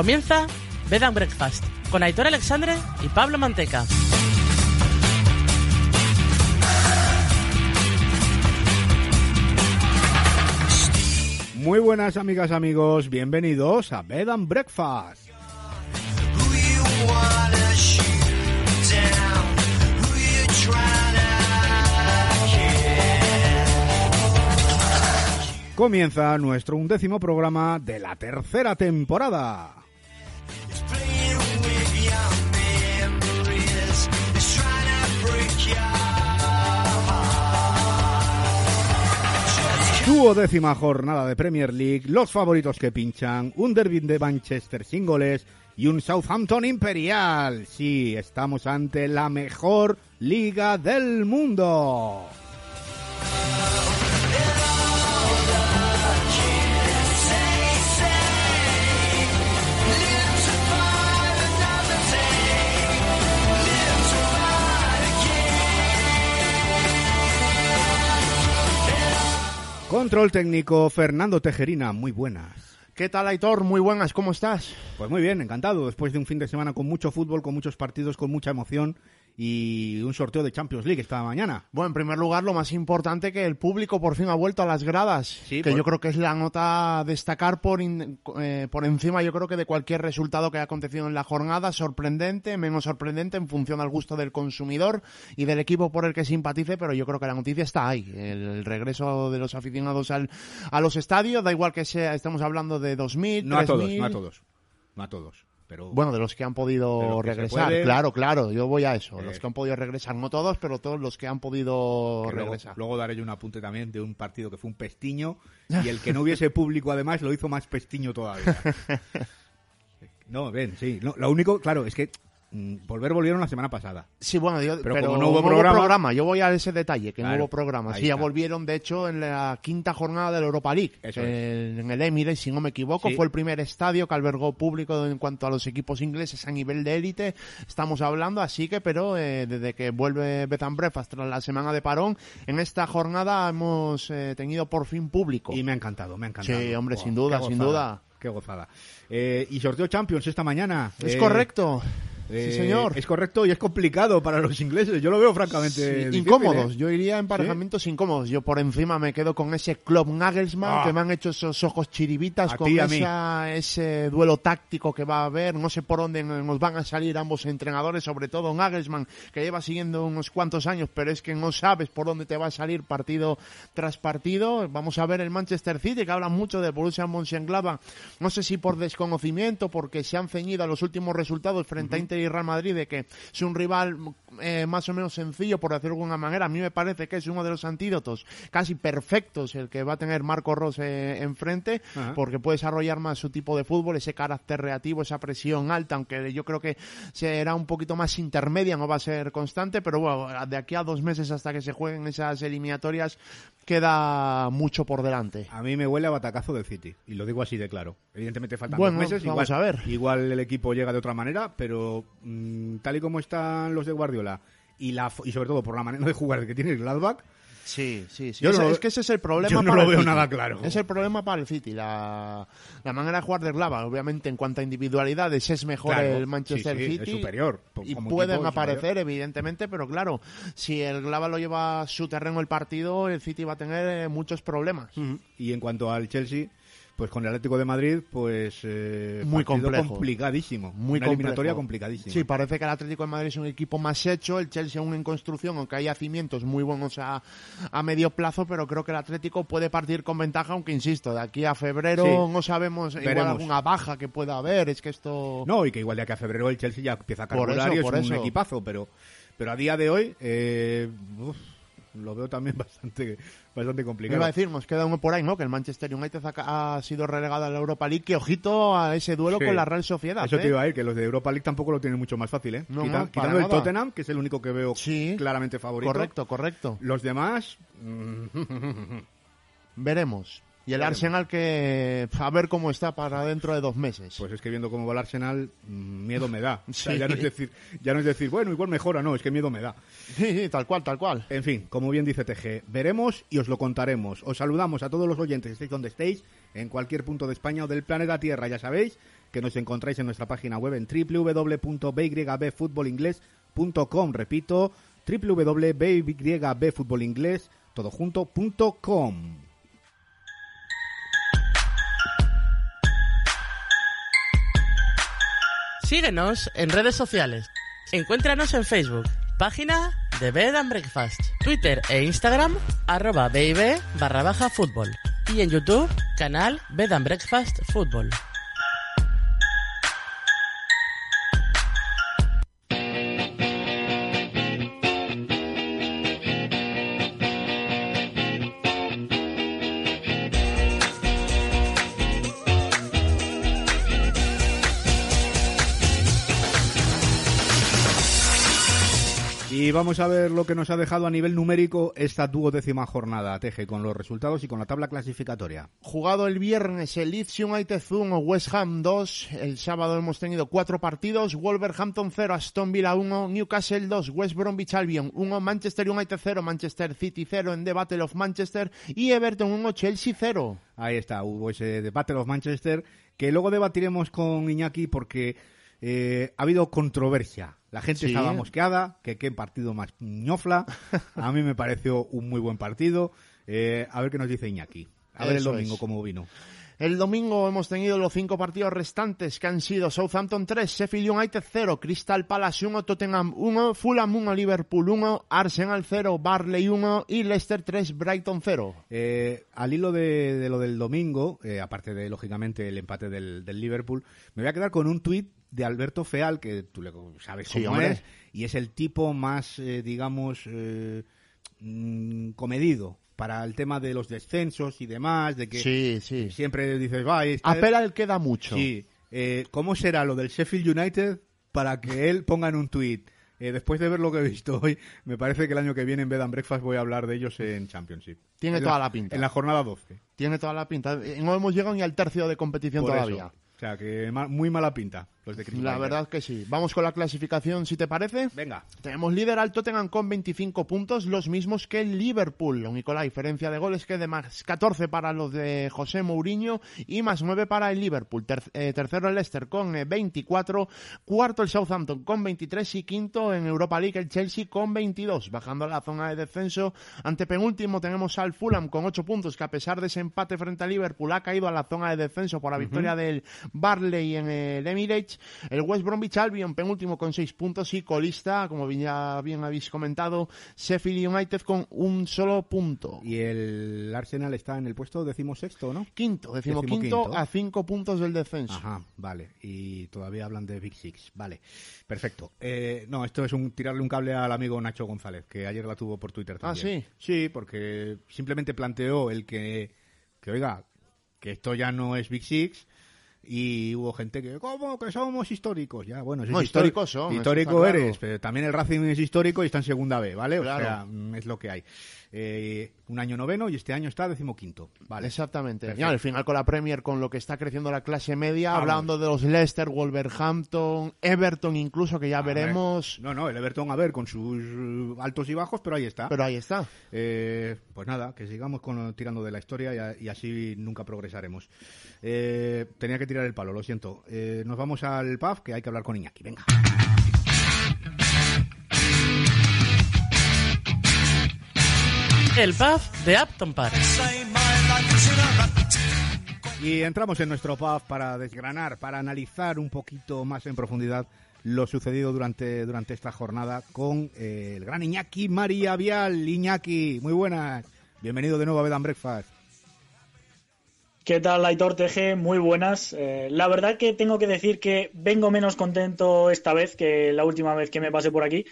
Comienza Bed and Breakfast con Aitor Alexandre y Pablo Manteca. Muy buenas amigas, amigos, bienvenidos a Bed and Breakfast. Comienza nuestro undécimo programa de la tercera temporada. Duodécima jornada de Premier League, los favoritos que pinchan, un derby de Manchester sin goles y un Southampton imperial. Sí, estamos ante la mejor liga del mundo. Control técnico Fernando Tejerina, muy buenas. ¿Qué tal, Aitor? Muy buenas, ¿cómo estás? Pues muy bien, encantado. Después de un fin de semana con mucho fútbol, con muchos partidos, con mucha emoción y un sorteo de Champions League esta mañana. Bueno, en primer lugar, lo más importante que el público por fin ha vuelto a las gradas, Sí, que por- yo creo que es la nota a destacar por, in- eh, por encima, yo creo que de cualquier resultado que haya acontecido en la jornada, sorprendente, menos sorprendente en función al gusto del consumidor y del equipo por el que simpatice, pero yo creo que la noticia está ahí, el, regreso de los aficionados al, a los estadios, da igual que sea, estamos hablando de 2.000, No a todos, 3.000. no a todos. No a todos. Pero Bueno, de los que han podido que regresar, puede. claro, claro, yo voy a eso, Eh. los que han podido regresar, no todos, pero todos los que han podido que regresar. luego daré yo un apunte también de un partido que fue un pestiño y el que no hubiese público además lo hizo más pestiño todavía. No, ven, sí. No, lo único, claro, es que volver volvieron la semana pasada. Sí, bueno, yo, Pero pero, como no hubo programa- yo voy a ese detalle, que no Claro, hubo programa. Sí, ya volvieron, de hecho, en la quinta jornada de la Europa League, Eso en, en el Emirates, si no me equivoco, Sí. fue el primer estadio que albergó público en cuanto a los equipos ingleses a nivel de élite, estamos hablando, así que, pero eh, desde que vuelve Beth and Breakfast tras la semana de parón, en esta jornada hemos eh, tenido por fin público. Y me ha encantado, me ha encantado. Sí, hombre, Buah, sin duda, sin duda. Qué gozada. Eh, y sorteo Champions esta mañana. Es Eh, correcto. Eh, sí, señor. Es correcto y es complicado para los ingleses. Yo lo veo francamente Sí, incómodos, ¿eh? yo iría en emparejamientos incómodos. Yo por encima me quedo con ese Club Nagelsmann Ah. que me han hecho esos ojos chiribitas A con esa, ese duelo táctico que va a haber. No sé por dónde nos van a salir ambos entrenadores, sobre todo Nagelsmann que lleva siguiendo unos cuantos años, pero es que no sabes por dónde te va a salir partido tras partido. Vamos a ver el Manchester City que habla mucho de Borussia Mönchengladbach. No sé si por desconocimiento, porque se han ceñido a los últimos resultados frente a Inter y Real Madrid de que es un rival eh, más o menos sencillo, por decirlo de alguna manera. A mí me parece que es uno de los antídotos casi perfectos el que va a tener Marco Rose enfrente, Ajá. porque puede desarrollar más su tipo de fútbol, ese carácter reactivo, esa presión alta, aunque yo creo que será un poquito más intermedia, no va a ser constante, pero bueno, de aquí a dos meses hasta que se jueguen esas eliminatorias queda mucho por delante. A mí me huele a batacazo del City, y lo digo así de claro. Evidentemente faltan Bueno, dos meses, vamos igual, a ver. igual el equipo llega de otra manera, pero mm, tal y como están los de Guardiola y la y sobre todo por la manera de jugar que tiene el Gladbach, Sí, sí, sí. Yo Ese- no lo- es que ese es el problema. yo no para lo el veo City. nada claro. Es el problema para el City, la, la manera de jugar de Glava. Obviamente, en cuanto a individualidades, es mejor Claro, el Manchester sí, sí, City. es superior. Y pueden es aparecer, superior. evidentemente, pero claro, si el Glava lo lleva a su terreno el partido, el City va a tener eh, muchos problemas. Y en cuanto al Chelsea, pues con el Atlético de Madrid, pues eh, Muy complejo. complicadísimo, Muy una eliminatoria complicadísima. Sí, parece que el Atlético de Madrid es un equipo más hecho, el Chelsea aún en construcción, aunque hay cimientos muy buenos a, a medio plazo, pero creo que el Atlético puede partir con ventaja, aunque insisto, de aquí a febrero Sí. no sabemos igual Veremos. alguna baja que pueda haber, es que esto... No, y que igual de aquí a febrero el Chelsea ya empieza a Por eso, y es por un eso. equipazo, pero pero a día de hoy eh, uf, lo veo también bastante bastante Me complicado. iba a decir, nos queda uno por ahí, ¿no? Que el Manchester United ha, ha sido relegado a la Europa League. Que ojito a ese duelo Sí. con la Real Sociedad. Eso ¿eh? te iba a ir, que los de Europa League tampoco lo tienen mucho más fácil, ¿eh? No, Quita- no, para quitando el. Tottenham, que es el único que veo Sí. claramente favorito. Correcto, correcto. Los demás, Veremos. Y el Arsenal que a ver cómo está para dentro de dos meses. Pues es que viendo cómo va el Arsenal, mm, miedo me da. O sea, ya, no es decir, ya no es decir, bueno, igual mejora, no, es que miedo me da. Sí, sí, tal cual, tal cual. En fin, como bien dice TG, veremos y os lo contaremos. Os saludamos a todos los oyentes, estéis donde estéis, en cualquier punto de España o del planeta Tierra, ya sabéis que nos encontráis en nuestra página web en www.bygbfutbolingles.com. Repito, www.bygbfutbolingles, todo Síguenos en redes sociales. Encuéntranos en Facebook, página de Bed and Breakfast, Twitter e Instagram, arroba BIB barra baja fútbol. Y en YouTube, canal Bed and Breakfast Fútbol. Y vamos a ver lo que nos ha dejado a nivel numérico esta duodécima jornada, Teje, con los resultados y con la tabla clasificatoria. Jugado el viernes el Leeds United 1, West Ham 2. El sábado hemos tenido cuatro partidos. Wolverhampton 0, Aston Villa 1, Newcastle 2, West Bromwich Albion 1, Manchester United 0, Manchester City 0 en The Battle of Manchester y Everton 1, Chelsea 0. Ahí está, hubo ese The Battle of Manchester que luego debatiremos con Iñaki porque eh, ha habido controversia. La gente estaba mosqueada, que qué partido más ñofla. A mí me pareció un muy buen partido. Eh, a ver qué nos dice Iñaki. A ver el domingo cómo vino. El domingo hemos tenido los cinco partidos restantes que han sido Southampton 3, Sheffield United 0, Crystal Palace 1, Tottenham 1, Fulham 1, Liverpool 1, Arsenal 0, Barley 1 y Leicester 3, Brighton 0. Eh, al hilo de, lo del domingo, eh, aparte de lógicamente el empate del, del Liverpool, me voy a quedar con un tuit de Alberto Feal, que tú le sabes cómo es, y es el tipo más, eh, digamos, eh, mm, comedido para el tema de los descensos y demás, de que sí, siempre dices, va, Apela el queda mucho. Sí. Eh, ¿Cómo será lo del Sheffield United para que él ponga en un tuit? después de ver lo que he visto hoy, me parece que el año que viene en Bed and Breakfast voy a hablar de ellos en Championship. Tiene toda la, pinta. En la jornada 12. Tiene toda la pinta. No hemos llegado ni al tercio de competición todavía. O sea, que muy mala pinta los de La verdad que sí. Vamos con la clasificación, si te parece. Venga. Tenemos líder al Tottenham con 25 puntos, los mismos que el Liverpool. Lo único la diferencia de goles que de más 14 para los de José Mourinho y más 9 para el Liverpool. Eh, tercero el Leicester con 24, eh, cuarto el Southampton con 23 y quinto en Europa League el Chelsea con 22. Bajando a la zona de descenso, ante penúltimo tenemos al Fulham con 8 puntos que a pesar de ese empate frente al Liverpool ha caído a la zona de descenso por la victoria del Barley en el Emirates. El West Bromwich Albion, penúltimo con seis puntos y colista, como ya bien habéis comentado, Sheffield United con un solo punto. Y el Arsenal está en el puesto decimosexto, ¿no? Quinto, decimoquinto a cinco puntos del descenso. Ajá, vale. Y todavía hablan de Big Six. Vale, perfecto. Eh, no, esto es un tirarle un cable al amigo Nacho González, que ayer la tuvo por Twitter ah, también. Ah, sí. Sí, porque simplemente planteó el que, que oiga, que esto ya no es Big Six, y hubo gente que, ¿cómo? Que somos históricos. Ya, bueno, no, históricos son. Histórico eres, pero también el Racing es histórico y está en segunda B, ¿vale? O sea, mm, es lo que hay. Eh, un año noveno y este año está decimoquinto. Vale. Exactamente. Y al final con la Premier, con lo que está creciendo la clase media, hablando de los Leicester, Wolverhampton, Everton incluso, que ya veremos. No, no, el Everton, a ver, con sus altos y bajos, pero ahí está. Pero ahí está. Eh, pues nada, que sigamos con, tirando de la historia y, así nunca progresaremos. Eh, tenía que tirar el palo, lo siento. nos vamos al pub, que hay que hablar con Iñaki. Venga. El pub de Upton Park. Y entramos en nuestro pub para desgranar, para analizar un poquito más en profundidad lo sucedido durante, durante esta jornada con eh, el gran Iñaki María Vial. Iñaki, muy buenas. Bienvenido de nuevo a Bed and Breakfast. ¿Qué tal, Aitor TG? Muy buenas. Eh, la verdad que tengo que decir que vengo menos contento esta vez que la última vez que me pasé por aquí,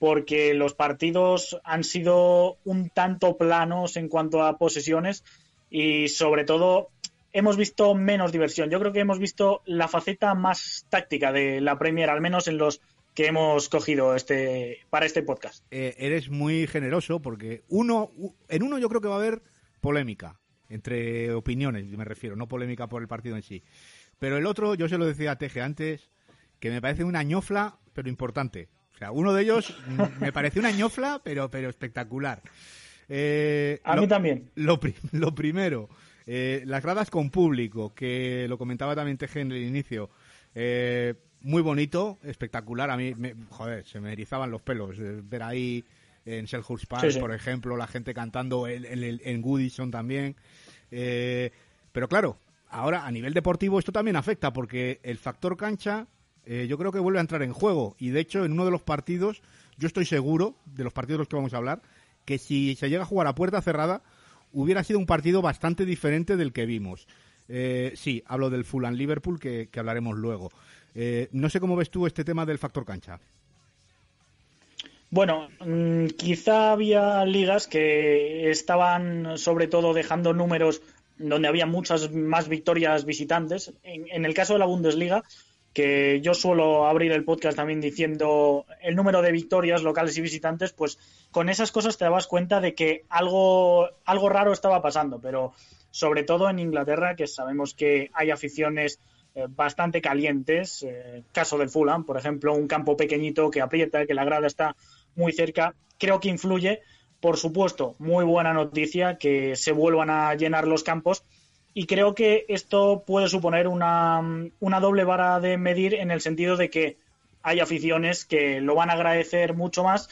porque los partidos han sido un tanto planos en cuanto a posesiones y sobre todo hemos visto menos diversión. Yo creo que hemos visto la faceta más táctica de la Premier, al menos en los que hemos cogido este para este podcast. Eh, eres muy generoso porque uno en uno yo creo que va a haber polémica entre opiniones, me refiero, no polémica por el partido en sí. Pero el otro, yo se lo decía a Teje antes, que me parece una ñofla, pero importante. Sea, uno de ellos me parece una ñofla, pero, pero espectacular. Eh, a mí también. Lo, lo primero, eh, las gradas con público, que lo comentaba también Teje en el inicio. Eh, muy bonito, espectacular. A mí, me, joder, se me erizaban los pelos. ver ahí en Selhurst Park, por ejemplo, la gente cantando en, en, Goodison también. pero claro, ahora a nivel deportivo esto también afecta porque el factor cancha eh, yo creo que vuelve a entrar en juego. Y de hecho, en uno de los partidos, yo estoy seguro, de los partidos de los que vamos a hablar, que si se llega a jugar a puerta cerrada, hubiera sido un partido bastante diferente del que vimos. Eh, sí, hablo del Fulham Liverpool, que, hablaremos luego. Eh, no sé cómo ves tú este tema del factor cancha. Bueno, mm, quizá había ligas que estaban sobre todo dejando números donde había muchas más victorias visitantes. en el caso de la Bundesliga, que yo suelo abrir el podcast también diciendo el número de victorias locales y visitantes, pues con esas cosas te dabas cuenta de que algo, algo raro estaba pasando, pero sobre todo en Inglaterra, que sabemos que hay aficiones eh, bastante calientes, eh, caso del Fulham, por ejemplo, un campo pequeñito que aprieta, que la grada está muy cerca, creo que influye. Por supuesto, muy buena noticia que se vuelvan a llenar los campos y creo que esto puede suponer una, doble vara de medir en el sentido de que hay aficiones que lo van a agradecer mucho más,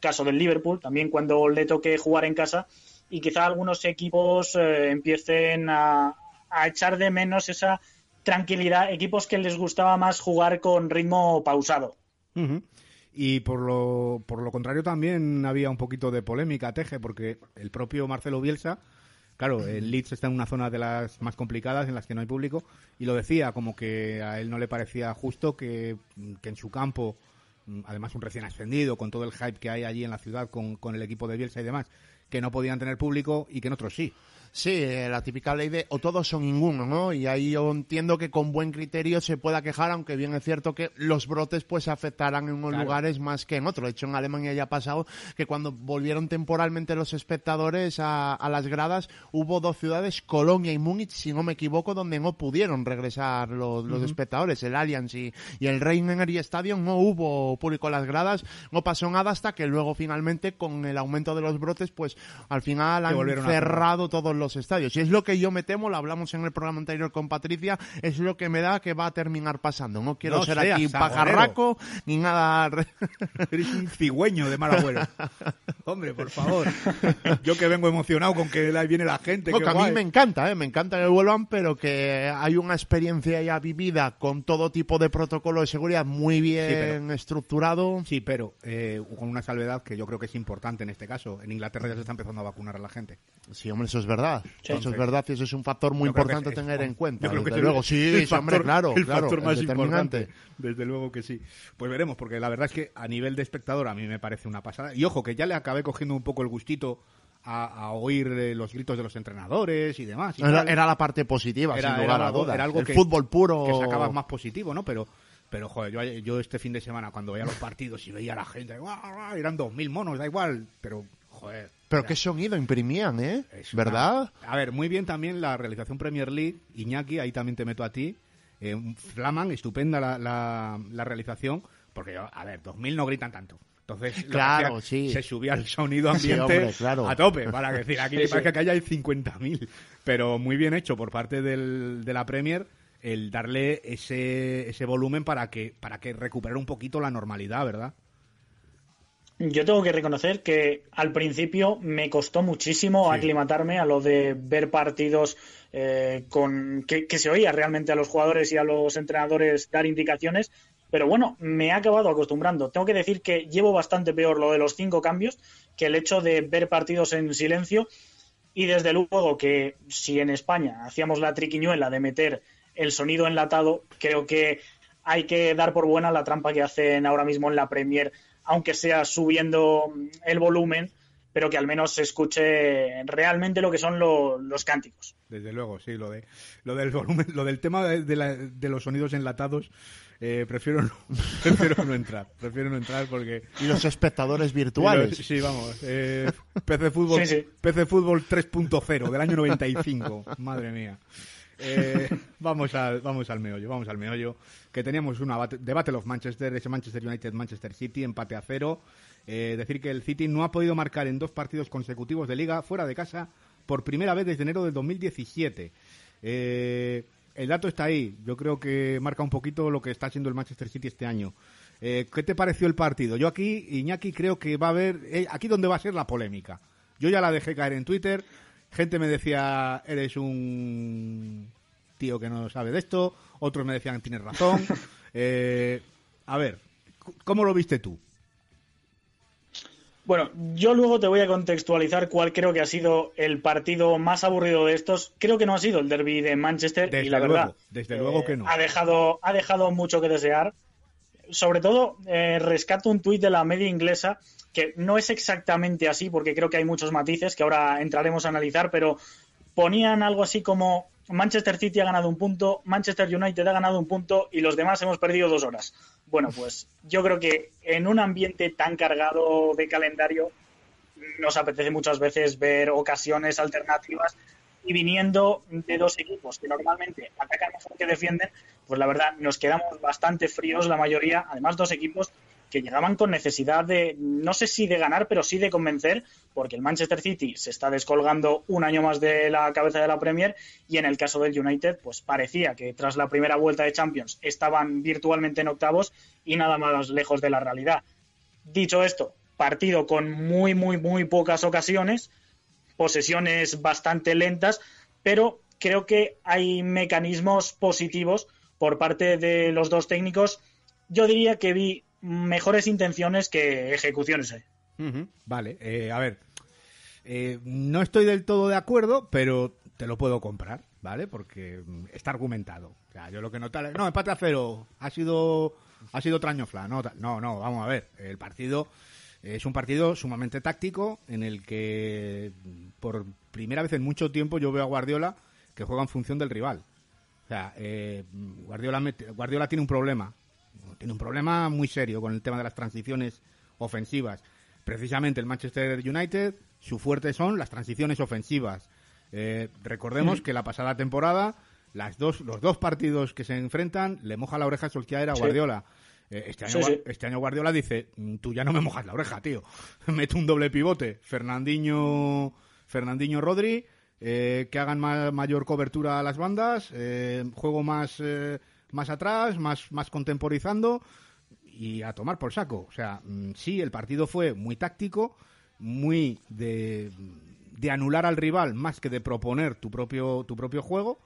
caso del Liverpool, también cuando le toque jugar en casa, y quizá algunos equipos eh, empiecen a, echar de menos esa tranquilidad, equipos que les gustaba más jugar con ritmo pausado. Y por lo, por lo contrario también había un poquito de polémica, Teje, porque el propio Marcelo Bielsa Claro, el Leeds está en una zona de las más complicadas en las que no hay público y lo decía como que a él no le parecía justo que, en su campo, además un recién ascendido, con todo el hype que hay allí en la ciudad con, con el equipo de Bielsa y demás, que no podían tener público y que en otros sí. Sí, eh, la típica ley de o todos son ninguno, ¿no? Y ahí yo entiendo que con buen criterio se pueda quejar, aunque bien es cierto que los brotes pues afectarán en unos lugares más que en otros. De hecho, en Alemania ya ha pasado que cuando volvieron temporalmente los espectadores a, las gradas, hubo dos ciudades, Colonia y Múnich, si no me equivoco, donde no pudieron regresar los, espectadores, el Allianz y, el Rhein-Energy Stadium, no hubo público en las gradas, no pasó nada hasta que luego finalmente con el aumento de los brotes, pues al final han cerrado todos los estadios. Y es lo que yo me temo, lo hablamos en el programa anterior con Patricia, es lo que me da que va a terminar pasando. No quiero ser aquí pajarraco ni nada. Eres un cigüeño de mal abuelo. Hombre, por favor. Yo que vengo emocionado con que viene la gente. a mí me encanta, ¿eh? me encanta que vuelvan, pero que hay una experiencia ya vivida con todo tipo de protocolo de seguridad muy bien estructurado. Sí, pero eh, con una salvedad que yo creo que es importante en este caso. En Inglaterra ya se está empezando a vacunar a la gente. Sí, hombre, eso es verdad. Eso es verdad y eso es un factor muy importante tener en cuenta. desde luego, sí, hombre, claro. El factor más importante. Desde luego que sí. Pues veremos, porque la verdad es que a nivel de espectador a mí me parece una pasada. Y ojo, que ya le acabé cogiendo un poco el gustito a, oír eh, los gritos de los entrenadores y demás. era, la parte positiva, sin lugar a dudas. Era algo el que, fútbol puro. Que sacabas más positivo, ¿no? Pero pero, joder, yo, yo, este fin de semana, cuando veía los partidos y veía a la gente, eran dos mil monos, da igual, pero, joder, pero qué sonido imprimían, ¿eh? ¿Verdad? A ver, muy bien también la realización Premier League. Iñaki, ahí también te meto a ti. Eh, Flaman, estupenda la, la, realización. Porque, a ver, 2000 no gritan tanto. Entonces, claro, sí. se subía el sonido ambiente a tope. Para decir, aquí parece que hay 50.000. Pero muy bien hecho por parte del, de la Premier el darle ese, ese volumen para que, para que recuperara un poquito la normalidad, ¿verdad? Yo tengo que reconocer que al principio me costó muchísimo aclimatarme a lo de ver partidos eh, con que, se oía realmente a los jugadores y a los entrenadores dar indicaciones, pero bueno, me he acabado acostumbrando. Tengo que decir que llevo bastante peor lo de los cinco cambios que el hecho de ver partidos en silencio y desde luego que si en España hacíamos la triquiñuela de meter el sonido enlatado, creo que hay que dar por buena la trampa que hacen ahora mismo en la Premier aunque sea subiendo el volumen, pero que al menos se escuche realmente lo que son los cánticos. Desde luego, sí, lo de lo del volumen, lo del tema de, de los sonidos enlatados eh, prefiero, no, prefiero no entrar. Prefiero no entrar porque. Y los espectadores virtuales. sí, vamos. Eh, PC Fútbol, PC Fútbol 3.0 del año 95. Madre mía. Eh, vamos, al, vamos al meollo, vamos al meollo. Que teníamos una debate of Manchester, ese Manchester United, Manchester City, empate a cero. Eh, decir que el City no ha podido marcar en dos partidos consecutivos de liga fuera de casa por primera vez desde enero del 2017. Eh, el dato está ahí. Yo creo que marca un poquito lo que está haciendo el Manchester City este año. Eh, ¿Qué te pareció el partido? Yo aquí, Iñaki, creo que va a haber. Eh, aquí donde va a ser la polémica. Yo ya la dejé caer en Twitter. Gente me decía, eres un tío que no sabe de esto. Otros me decían, tienes razón. Eh, a ver, ¿cómo lo viste tú? Bueno, yo luego te voy a contextualizar cuál creo que ha sido el partido más aburrido de estos. Creo que no ha sido el derby de Manchester y la verdad, desde luego que no. Ha dejado, ha dejado mucho que desear. Sobre todo, eh, rescato un tuit de la media inglesa que no es exactamente así porque creo que hay muchos matices que ahora entraremos a analizar, pero ponían algo así como Manchester City ha ganado un punto, Manchester United ha ganado un punto y los demás hemos perdido dos horas. Bueno, pues yo creo que en un ambiente tan cargado de calendario nos apetece muchas veces ver ocasiones alternativas y viniendo de dos equipos que normalmente atacan mejor que defienden, pues la verdad nos quedamos bastante fríos la mayoría, además dos equipos que llegaban con necesidad de, no sé si de ganar, pero sí de convencer, porque el Manchester City se está descolgando un año más de la cabeza de la Premier y en el caso del United, pues parecía que tras la primera vuelta de Champions estaban virtualmente en octavos y nada más lejos de la realidad. Dicho esto, partido con muy, muy, muy pocas ocasiones, posesiones bastante lentas, pero creo que hay mecanismos positivos por parte de los dos técnicos. Yo diría que vi mejores intenciones que ejecuciones. ¿eh? Vale, eh, a ver, eh, no estoy del todo de acuerdo, pero te lo puedo comprar, ¿vale? Porque mm, está argumentado. O yo lo que noté, no, empate a cero, ha sido, ha sido trañofla, no, no, no, vamos a ver, el partido es un partido sumamente táctico en el que mm, por primera vez en mucho tiempo yo veo a Guardiola que juega en función del rival. O sea, Guardiola, Guardiola tiene un problema tiene un problema muy serio con el tema de las transiciones ofensivas. Precisamente el Manchester United, su fuerte son las transiciones ofensivas. Eh, recordemos que la pasada temporada, las dos, los dos partidos que se enfrentan, le moja la oreja Solskjaer a Guardiola. Eh, este, año, este año Guardiola dice, mm, tú ya no me mojas la oreja, tío. Mete un doble pivote. Fernandinho, Fernandinho Rodri, eh, que hagan mayor cobertura a las bandas, juego más más atrás, más, más contemporizando y a tomar por saco. O sea, mm, sí, el partido fue muy táctico, muy de, de anular al rival más que de proponer tu propio, tu propio juego.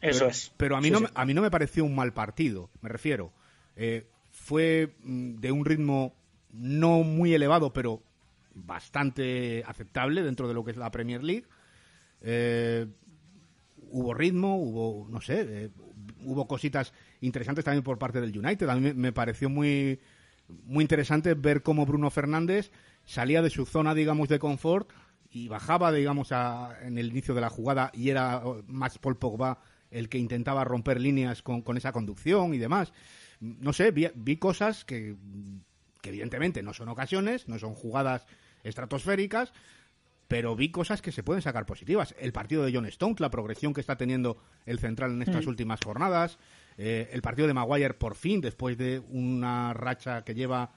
Eso pero, es. Pero a mí, no, a mí no me pareció un mal partido, me refiero. Eh, fue mm, de un ritmo no muy elevado, pero bastante aceptable dentro de lo que es la Premier League. Eh, hubo ritmo, hubo, no sé, eh, hubo cositas interesantes también por parte del United. A mí me pareció muy, muy interesante ver cómo Bruno Fernández salía de su zona, digamos, de confort y bajaba, digamos, en el inicio de la jugada y era más Paul Pogba el que intentaba romper líneas con, con esa conducción y demás. No sé, vi, vi cosas que, que evidentemente no son ocasiones, no son jugadas estratosféricas, pero vi cosas que se pueden sacar positivas. El partido de John Stones, la progresión que está teniendo el central en estas mm. últimas jornadas, eh, el partido de Maguire por fin, después de una racha que lleva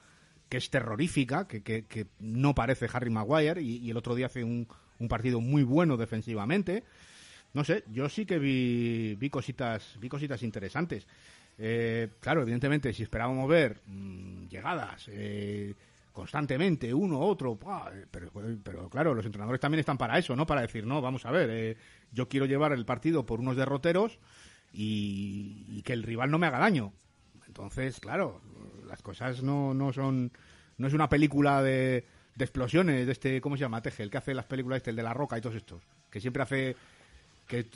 que es terrorífica, que, que, no parece Harry Maguire, y, el otro día hace un, un, partido muy bueno defensivamente. No sé, yo sí que vi, vi cositas, vi cositas interesantes. Eh, claro, evidentemente, si esperábamos ver mm, llegadas, eh, constantemente, uno, otro, pero, pero, claro, los entrenadores también están para eso, ¿no? Para decir, no, vamos a ver, eh, yo quiero llevar el partido por unos derroteros y, que el rival no me haga daño. Entonces, claro, las cosas no, no son, no es una película de, de explosiones, de este, ¿cómo se llama? Teje, el que hace las películas, este, el de la roca y todos estos, que siempre hace que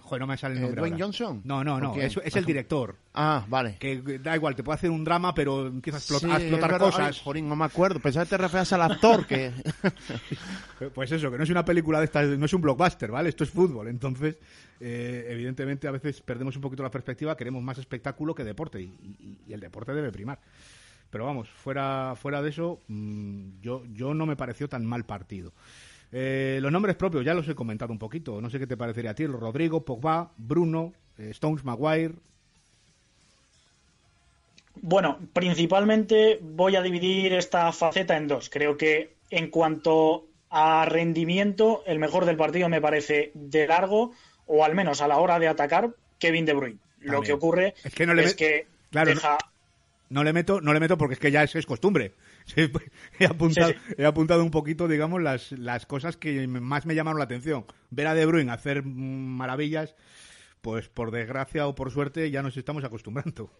joder, no me sale el Eh, nombre Dwayne ahora. Johnson. No, no, ¿O no, es, es el director. Ah, vale. Que da igual, te puede hacer un drama, pero empieza a explotar, Sí, a es explotar verdad. cosas. Ay, jorín, no me acuerdo. Pensaba que te referías al actor que... Pues eso, que no es una película de estas, no es un blockbuster, ¿vale? Esto es fútbol. Entonces, eh, evidentemente, a veces perdemos un poquito la perspectiva, queremos más espectáculo que deporte, y, y- y el deporte debe primar. Pero vamos, fuera, fuera de eso, mm, yo, yo no me pareció tan mal partido. Eh, los nombres propios ya los he comentado un poquito. No sé qué te parecería a ti. Rodrigo, Pogba, Bruno, eh, Stones, Maguire. Bueno, principalmente voy a dividir esta faceta en dos. Creo que en cuanto a rendimiento, el mejor del partido me parece de largo, o al menos a la hora de atacar, Kevin De Bruyne. Lo que ocurre Es que no le es que Claro, no- deja... No le meto, no le meto porque es que ya es, es costumbre. He, apuntado, Sí, he apuntado un poquito, digamos, las, las cosas que más me llamaron la atención. Ver a De Bruyne hacer maravillas, pues por desgracia o por suerte ya nos estamos acostumbrando.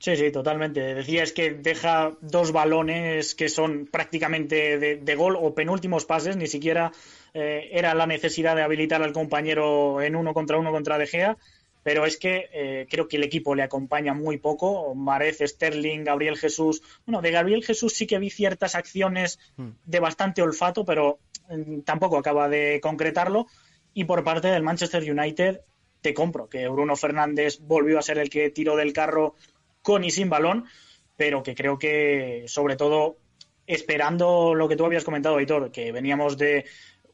Sí, sí, totalmente. Decía es que deja dos balones que son prácticamente de, de gol o penúltimos pases, ni siquiera eh, era la necesidad de habilitar al compañero en uno contra uno contra De Gea, pero es que eh, creo que el equipo le acompaña muy poco. Marez, Sterling, Gabriel Jesús. Bueno, de Gabriel Jesús sí que vi ciertas acciones de bastante olfato, pero mm, tampoco acaba de concretarlo. Y por parte del Manchester United, te compro que Bruno Fernández volvió a ser el que tiró del carro con y sin balón, pero que creo que, sobre todo, esperando lo que tú habías comentado, Aitor, que veníamos de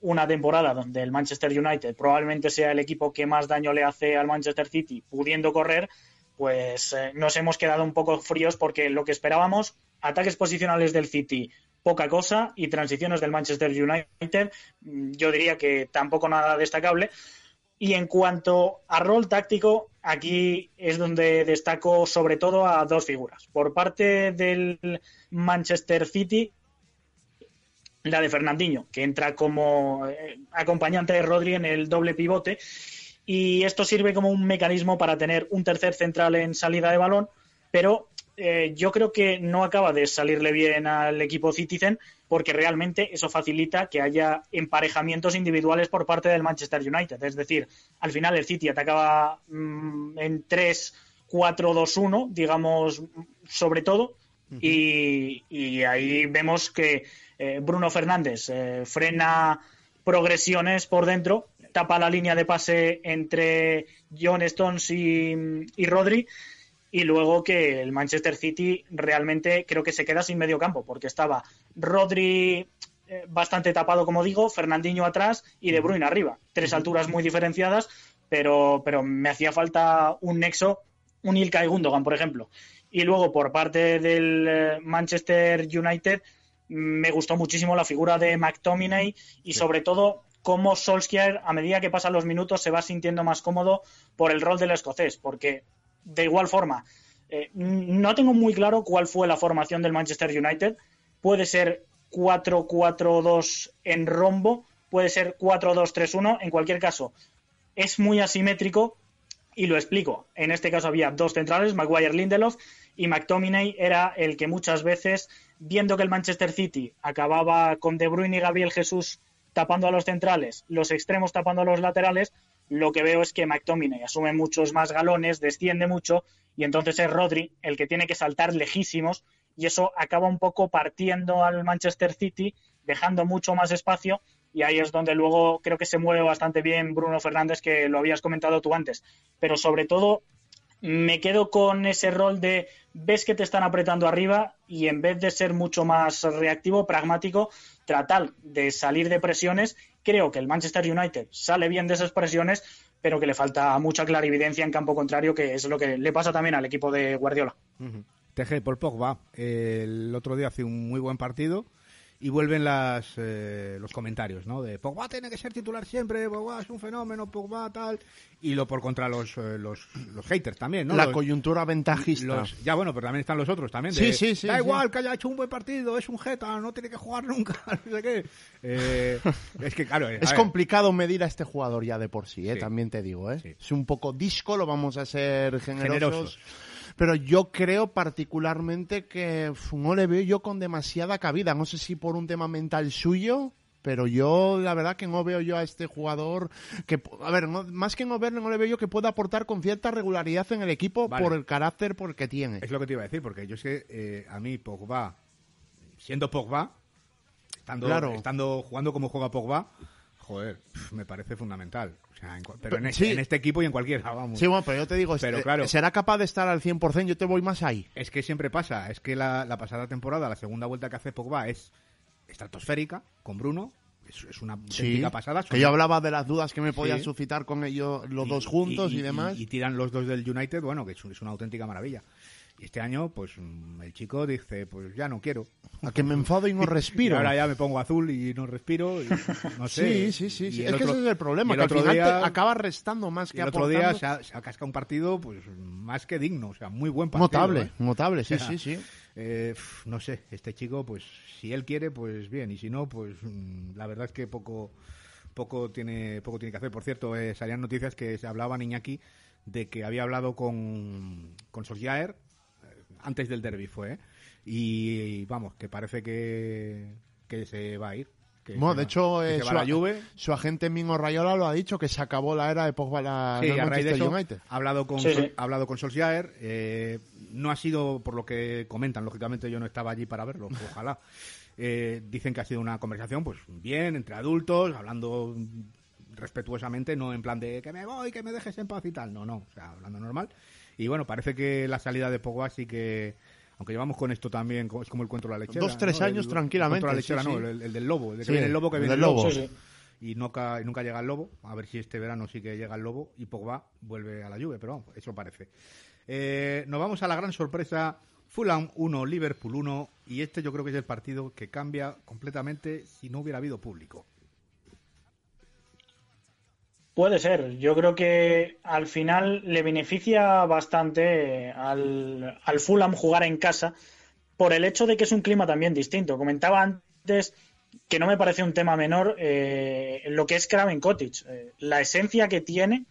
una temporada donde el Manchester United probablemente sea el equipo que más daño le hace al Manchester City pudiendo correr, pues eh, nos hemos quedado un poco fríos porque lo que esperábamos, ataques posicionales del City, poca cosa, y transiciones del Manchester United, mm, yo diría que tampoco nada destacable. Y en cuanto a rol táctico, aquí es donde destaco sobre todo a dos figuras. Por parte del Manchester City, la de Fernandinho, que entra como eh, acompañante de Rodri en el doble pivote. Y esto sirve como un mecanismo para tener un tercer central en salida de balón, pero eh, yo creo que no acaba de salirle bien al equipo Citizen porque realmente eso facilita que haya emparejamientos individuales por parte del Manchester United. Es decir, al final el City atacaba mm, en 3-4-2-1, digamos, sobre todo, y, y ahí vemos que eh, Bruno Fernández eh, frena progresiones por dentro, tapa la línea de pase entre John Stones y, y Rodri, y luego que el Manchester City realmente creo que se queda sin medio campo, porque estaba Rodri eh, bastante tapado, como digo, Fernandinho atrás y De Bruyne arriba. Tres alturas muy diferenciadas, pero, pero me hacía falta un nexo, un Ilkay Gundogan, por ejemplo. Y luego, por parte del Manchester United, me gustó muchísimo la figura de McTominay y sobre todo cómo Solskjaer, a medida que pasan los minutos, se va sintiendo más cómodo por el rol del escocés, porque de igual forma, eh, no tengo muy claro cuál fue la formación del Manchester United. Puede ser 4-4-2 en rombo, puede ser 4-2-3-1. En cualquier caso, es muy asimétrico y lo explico. En este caso había dos centrales, Maguire Lindelof y McTominay era el que muchas veces, viendo que el Manchester City acababa con De Bruyne y Gabriel Jesús tapando a los centrales, los extremos tapando a los laterales, lo que veo es que McTominay asume muchos más galones, desciende mucho y entonces es Rodri el que tiene que saltar lejísimos y eso acaba un poco partiendo al Manchester City, dejando mucho más espacio y ahí es donde luego creo que se mueve bastante bien Bruno Fernández, que lo habías comentado tú antes. Pero sobre todo me quedo con ese rol de ves que te están apretando arriba y en vez de ser mucho más reactivo, pragmático, tratar de salir de presiones. Creo que el Manchester United sale bien de esas presiones, pero que le falta mucha clarividencia en campo contrario, que es lo que le pasa también al equipo de Guardiola. TG por Pogba. El otro día hace un muy buen partido y vuelven las, eh, los comentarios, ¿no? De Pogba tiene que ser titular siempre, Pogba es un fenómeno, Pogba tal. Y lo por contra los, eh, los, los haters también, ¿no? La Los- coyuntura ventajista. los- ya bueno, pero también están los otros también. Sí, de, sí, sí, Da sí. igual que haya hecho un buen partido, es un jeta, no tiene que jugar nunca, no sé qué. Eh, es que claro, eh, Es complicado medir a este jugador ya de por sí, ¿eh? Sí. también te digo. ¿eh? Sí. Es un poco disco, lo vamos a ser generosos. Generosos. Pero yo creo particularmente que no le veo yo con demasiada cabida. No sé si por un tema mental suyo. pero yo la verdad que no veo yo a este jugador que, a ver, más que no verlo, no le veo yo que pueda aportar con cierta regularidad en el equipo por el carácter porque tiene. Es lo que te iba a decir, porque yo sé, eh, a mí Pogba, siendo Pogba, estando, estando jugando como juega Pogba, joder, me parece fundamental. pero en, este, en, este, equipo y en cualquiera, vamos. Sí, bueno, pero yo te digo, pero, este, claro, ¿será capaz de estar al 100%? Yo te voy más ahí. Es que siempre pasa, es que la, pasada temporada, la segunda vuelta que hace Pogba es estratosférica con Bruno, es, una auténtica pasada. Que yo hablaba de las dudas que me podían suscitar con ellos los dos juntos y, demás. Y, tiran los dos del United, bueno, que es, una auténtica maravilla. Y este año, pues mm, el chico dice, pues ya no quiero. A que me enfado y no respiro. ahora ya me pongo azul y no respiro. no sé. Sí, sí, sí. Es que ese es el problema, que al final te acaba restando más que El otro día se ha, cascado un partido pues más que digno, o sea, muy buen partido. Notable, ¿eh? notable, sí, sí, sí. Eh, no sé, este chico, pues si él quiere, pues bien, y si no, pues mm, la verdad es que poco poco tiene poco tiene que hacer. Por cierto, eh, salían noticias que se hablaba Niñaki de que había hablado con, con antes del derby fue, ¿eh? y, vamos, que parece que, que se va a ir. Que bueno, de hecho, eh, su, su, agente Mingo Rayola lo ha dicho, que se acabó la era de Pogba la sí, a raíz de eso, Ha hablado con, ha hablado con Solskjaer, eh, no ha sido por lo que comentan, lógicamente yo no estaba allí para verlo, ojalá. Eh, dicen que ha sido una conversación, pues bien, entre adultos, hablando respetuosamente, no en plan de que me voy, que me dejes en paz y tal, no, no, o sea, hablando normal. Y bueno, parece que la salida de Pogba sí que aunque llevamos con esto también, es como el cuento de la lechera. Dos, tres años tranquilamente. El la lechera, no, el, del lobo, el de que viene el lobo que viene el lobo. Y nunca, nunca llega el lobo. A ver si este verano sí que llega el lobo y Pogba vuelve a la lluvia, pero eso parece. Eh, nos vamos a la gran sorpresa. Fulham 1, Liverpool 1, y este yo creo que es el partido que cambia completamente si no hubiera habido público. Puede ser. Yo creo que al final le beneficia bastante al, al Fulham jugar en casa por el hecho de que es un clima también distinto. Comentaba antes que no me parece un tema menor eh, lo que es Craven Cottage. Eh, la esencia que tiene,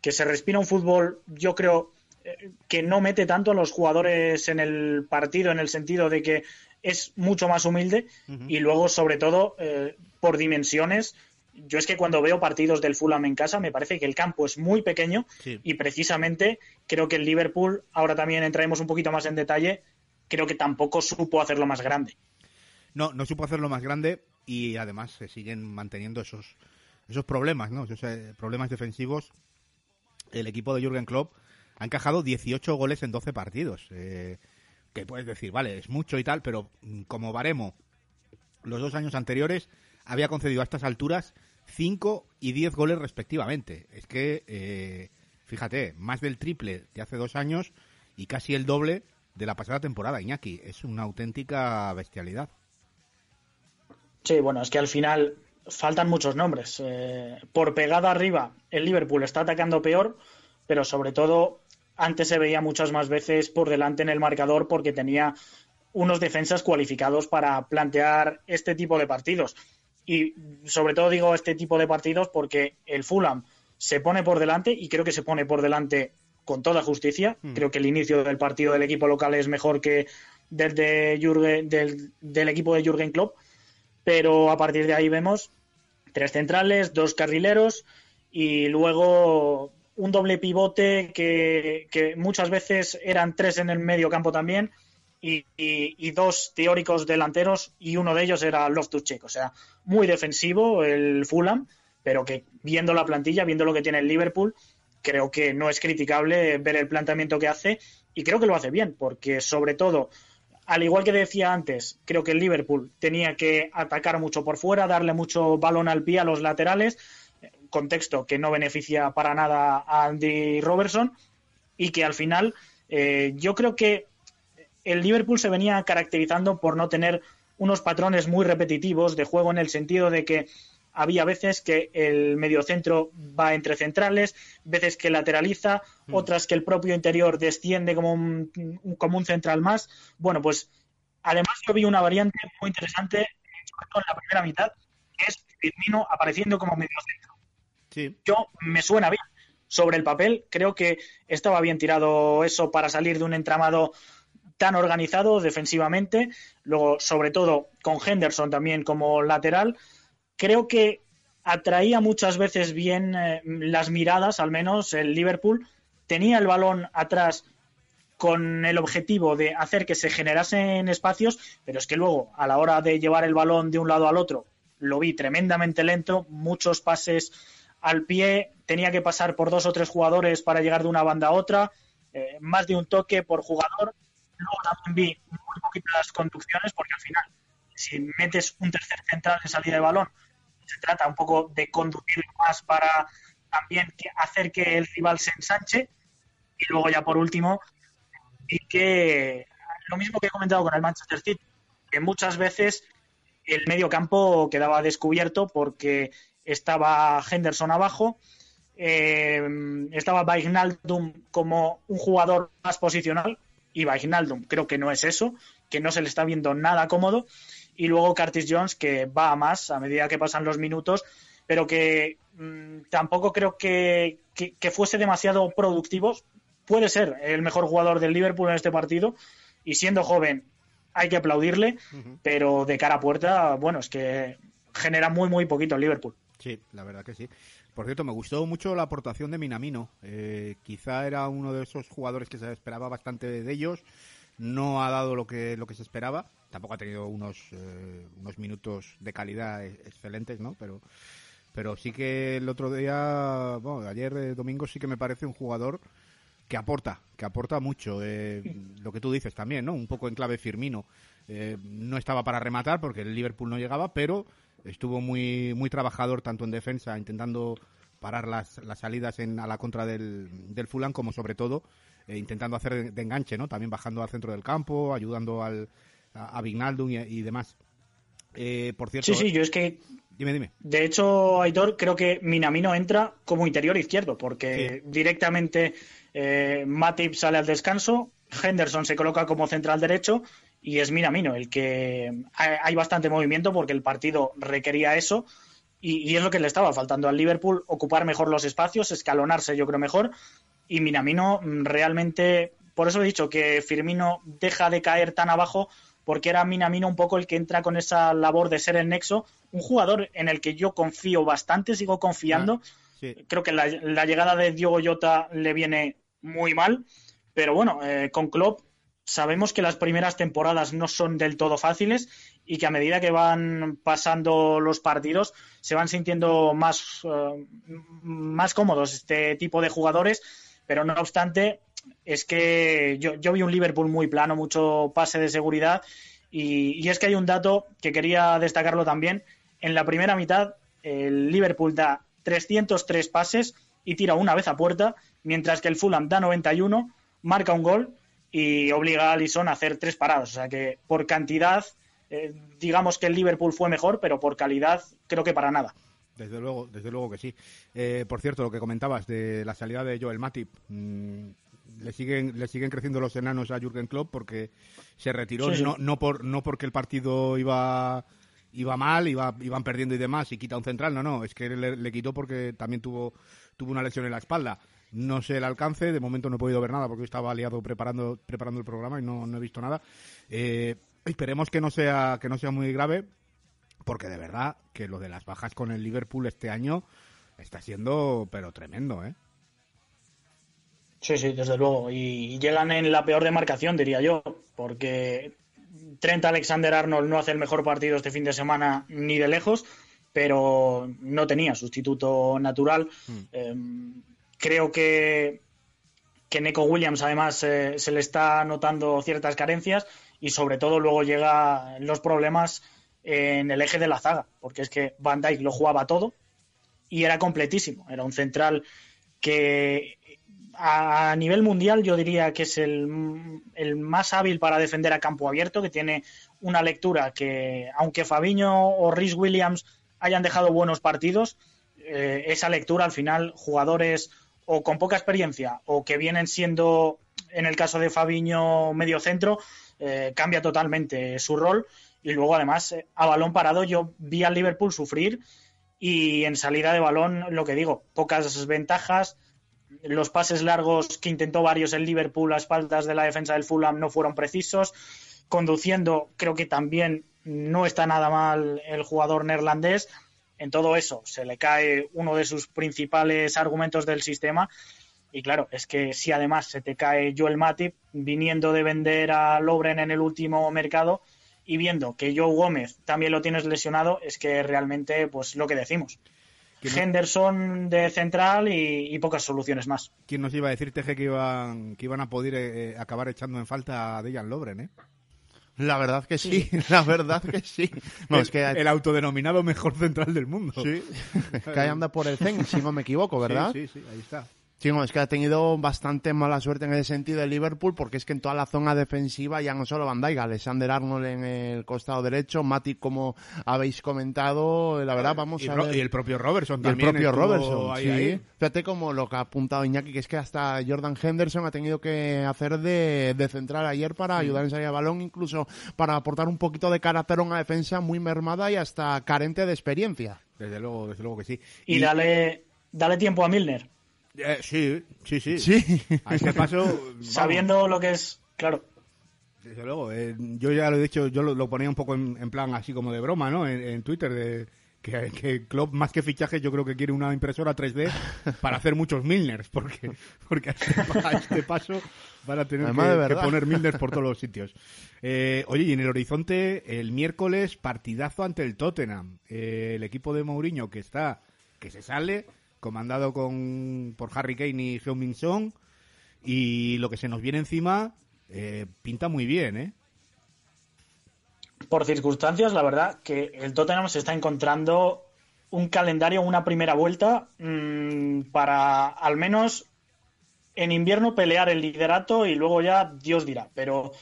que se respira un fútbol, yo creo eh, que no mete tanto a los jugadores en el partido en el sentido de que es mucho más humilde y luego, sobre todo, por dimensiones, yo es que cuando veo partidos del Fulham en casa me parece que el campo es muy pequeño y precisamente creo que el Liverpool, ahora también entraremos un poquito más en detalle, creo que tampoco supo hacerlo más grande. No, no supo hacerlo más grande y además se siguen manteniendo esos, esos problemas, ¿no? Esos eh, problemas defensivos. El equipo de Jürgen Klopp ha encajado 18 goles en 12 partidos. Eh, que puedes decir, vale, es mucho y tal, pero mm, como baremo, los dos años anteriores había concedido a estas alturas 5 y 10 goles respectivamente. Es que, eh, fíjate, más del triple de hace dos años y casi el doble de la pasada temporada, Iñaki. Es una auténtica bestialidad. Sí, bueno, es que al final faltan muchos nombres. Eh, por pegada arriba, el Liverpool está atacando peor, pero sobre todo antes se veía muchas más veces por delante en el marcador porque tenía unos defensas cualificados para plantear este tipo de partidos. Y sobre todo digo este tipo de partidos porque el Fulham se pone por delante y creo que se pone por delante con toda justicia. Hmm. Creo que el inicio del partido del equipo local es mejor que del, del, equipo de Jürgen Klopp. Pero a partir de ahí vemos tres centrales, dos carrileros y luego un doble pivote que, que muchas veces eran tres en el medio campo también y, dos teóricos delanteros y uno de ellos era Loftus Cheek. O sea, muy defensivo el Fulham, pero que viendo la plantilla, viendo lo que tiene el Liverpool, creo que no es criticable ver el planteamiento que hace y creo que lo hace bien, porque sobre todo, al igual que decía antes, creo que el Liverpool tenía que atacar mucho por fuera, darle mucho balón al pie a los laterales, contexto que no beneficia para nada a Andy Robertson y que al final eh, yo creo que el Liverpool se venía caracterizando por no tener unos patrones muy repetitivos de juego en el sentido de que había veces que el mediocentro va entre centrales, veces que lateraliza, mm. otras que el propio interior desciende como un, como un central más. Bueno, pues además yo vi una variante muy interesante, en la primera mitad, que es Firmino apareciendo como mediocentro. Sí. Yo me suena bien. Sobre el papel, creo que estaba bien tirado eso para salir de un entramado tan organizado defensivamente, luego sobre todo con Henderson también como lateral, creo que atraía muchas veces bien eh, las miradas, al menos el Liverpool. Tenía el balón atrás con el objetivo de hacer que se generasen espacios, pero es que luego, a la hora de llevar el balón de un lado al otro, lo vi tremendamente lento, muchos pases al pie, tenía que pasar por dos o tres jugadores para llegar de una banda a otra, eh, más de un toque por jugador. Luego también vi muy poquitas conducciones, porque al final, si metes un tercer central de salida de balón, se trata un poco de conducir más para también hacer que el rival se ensanche. Y luego ya por último, y que lo mismo que he comentado con el Manchester City, que muchas veces el medio campo quedaba descubierto porque estaba Henderson abajo, eh, estaba Wijnaldum como un jugador más posicional y Wijnaldum creo que no es eso, que no se le está viendo nada cómodo y luego Curtis Jones que va a más a medida que pasan los minutos, pero que mm, tampoco creo que, que, fuese demasiado productivo. Puede ser el mejor jugador del Liverpool en este partido y siendo joven hay que aplaudirle, pero de cara a puerta, bueno, es que genera muy, muy poquito el Liverpool. Sí, la verdad que sí. Por cierto, me gustó mucho la aportación de Minamino. Eh, quizá era uno de esos jugadores que se esperaba bastante de ellos no ha dado lo que, lo que se esperaba. Tampoco ha tenido unos, eh, unos minutos de calidad e, excelentes, ¿no? Pero, pero sí que el otro día, bueno, ayer eh, domingo sí que me parece un jugador que aporta, que aporta mucho. Eh, lo que tú dices también, ¿no? Un poco en clave Firmino. no estaba para rematar porque el Liverpool no llegaba, pero estuvo muy, muy trabajador tanto en defensa, intentando parar las, las salidas en, a la contra del, del Fulham, como sobre todo eh, intentando hacer de, enganche, ¿no? También bajando al centro del campo, ayudando al, a, Vignaldum y, demás. Eh, por cierto. Sí, sí, yo es que. Dime, dime. De hecho, Aitor, creo que Minamino entra como interior izquierdo, porque directamente eh, Matip sale al descanso, Henderson se coloca como central derecho y es Minamino el que hay bastante movimiento porque el partido requería eso y, y, es lo que le estaba faltando al Liverpool, ocupar mejor los espacios, escalonarse yo creo mejor y Minamino mm, realmente, por eso he dicho que Firmino deja de caer tan abajo porque era Minamino un poco el que entra con esa labor de ser el nexo, un jugador en el que yo confío bastante, sigo confiando. Ah, Creo que la, llegada de Diogo Jota le viene muy mal, pero bueno, eh, con Klopp sabemos que las primeras temporadas no son del todo fáciles y que a medida que van pasando los partidos se van sintiendo más, eh, más cómodos este tipo de jugadores pero no obstante, es que yo, vi un Liverpool muy plano, mucho pase de seguridad. Y, es que hay un dato que quería destacarlo también. En la primera mitad, el Liverpool da 303 pases y tira una vez a puerta, mientras que el Fulham da 91, marca un gol y obliga a Alisson a hacer tres paradas. O sea que por cantidad, eh, digamos que el Liverpool fue mejor, pero por calidad creo que para nada. Desde luego, desde luego que sí. Eh, por cierto, lo que comentabas de la salida de Joel Matip, mm, le siguen le siguen creciendo los enanos a Jürgen Klopp porque se retiró No, no por no porque el partido iba iba mal, iba, iban perdiendo y demás y quita un central, no, no, es que le, quitó porque también tuvo tuvo una lesión en la espalda. No sé el alcance, de momento no he podido ver nada porque estaba aliado preparando preparando el programa y no, no he visto nada. Eh, esperemos que no sea que no sea muy grave porque de verdad que lo de las bajas con el Liverpool este año está siendo pero tremendo, ¿eh? Sí, sí, desde luego. Y llegan en la peor demarcación, diría yo, porque Trent Alexander Arnold no hace el mejor partido este fin de semana ni de lejos, pero no tenía sustituto natural. Hmm. Em, creo que, que Neko Williams además eh, se le está notando ciertas carencias y sobre todo luego llega los problemas en el eje de la zaga, porque es que Van Dijk lo jugaba todo y era completísimo. Era un central que a nivel mundial yo diría que es el, más hábil para defender a campo abierto, que tiene una lectura que, aunque Fabiño o Rhys Williams hayan dejado buenos partidos, eh, esa lectura al final, jugadores o con poca experiencia o que vienen siendo, en el caso de Fabiño, medio centro, eh, cambia totalmente su rol y luego, además, eh, a balón parado, yo vi al Liverpool sufrir y en salida de balón, lo que digo, pocas ventajas. Los pases largos que intentó varios el Liverpool a espaldas de la defensa del Fulham no fueron precisos. Conduciendo, creo que también no está nada mal el jugador neerlandés. En todo eso se le cae uno de sus principales argumentos del sistema. Y claro, es que si además se te cae Joel Matip viniendo de vender a Lobren en el último mercado y viendo que Joe Gómez también lo tienes lesionado, es que realmente, pues lo que decimos. Henderson de central y, pocas soluciones más. ¿Quién nos iba a decir, Teje, que iban, que iban a poder eh, acabar echando en falta a Dejan Lobren, eh? La verdad que sí, la verdad que sí. el, es que... el autodenominado mejor central del mundo. Sí, que ahí anda por el CEN, si no me equivoco, ¿verdad? Sí, sí, ahí está. Sí, es que ha tenido bastante mala suerte en ese sentido el Liverpool, porque es que en toda la zona defensiva ya no solo Van Dijk, Alexander Arnold en el costado derecho, Mati como habéis comentado, la verdad vamos y a ver. Y el propio Robertson también. el propio Robertson, sí. Fíjate como lo que ha apuntado Iñaki, que es que hasta Jordan Henderson ha tenido que hacer de, de central ayer para ayudar en salida de balón, incluso para aportar un poquito de carácter a una defensa muy mermada y hasta carente de experiencia. Desde luego, desde luego que sí. Y, y dale, dale tiempo a Milner. Eh, sí, sí, sí. Sí. A este paso. Sabiendo lo que es, claro. Desde luego. Eh, yo ya lo he dicho, yo lo, ponía un poco en, plan así como de broma, ¿no? En, Twitter, de que, que Klopp, más que fichajes, yo creo que quiere una impresora 3D para hacer muchos Milners, porque, porque a, este, este paso van a tener que, poner Milners por todos los sitios. Eh, oye, y en el horizonte, el miércoles, partidazo ante el Tottenham. el equipo de Mourinho que está, que se sale comandado con, por Harry Kane y Heung-Min Song. Y lo que se nos viene encima eh, pinta muy bien, ¿eh? Por circunstancias, la verdad que el Tottenham se está encontrando un calendario, una primera vuelta mm, para al menos en invierno pelear el liderato y luego ya Dios dirá. Pero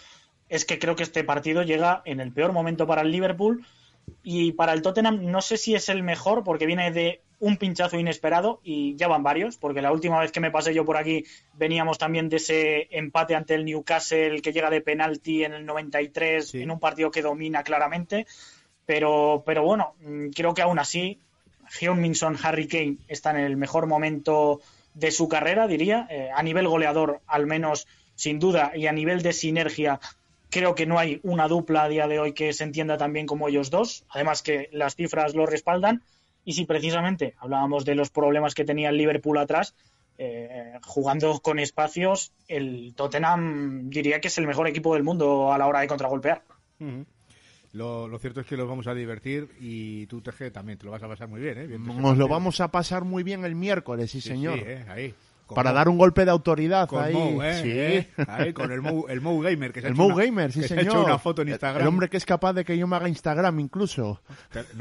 es que creo que este partido llega en el peor momento para el Liverpool y para el Tottenham no sé si es el mejor porque viene de un pinchazo inesperado y ya van varios, porque la última vez que me pasé yo por aquí veníamos también de ese empate ante el Newcastle que llega de penalti en el 93 en un partido que domina claramente, pero, pero bueno, mm, creo que aún así Minson, Harry Kane están en el mejor momento de su carrera, diría, eh, a nivel goleador al menos sin duda y a nivel de sinergia creo que no hay una dupla a día de hoy que se entienda tan bien como ellos dos, además que las cifras lo respaldan y si precisamente hablábamos de los problemas que tenía el Liverpool atrás, eh, jugando con espacios, el Tottenham diría que es el mejor equipo del mundo a la hora de contragolpear. Lo, cierto es que los vamos a divertir y tú, TG, también te lo vas a pasar muy bien. ¿eh? Nos lo vamos a pasar muy bien el miércoles, sí, señor. Sí, ¿eh? ahí para dar un golpe de autoridad con ahí. ¿eh? Sí. Ahí, con el Mo, el Mo Gamer. Que se el Mo Gamer, sí, señor. ha hecho una foto en Instagram. El, hombre que es capaz de que yo me haga Instagram incluso.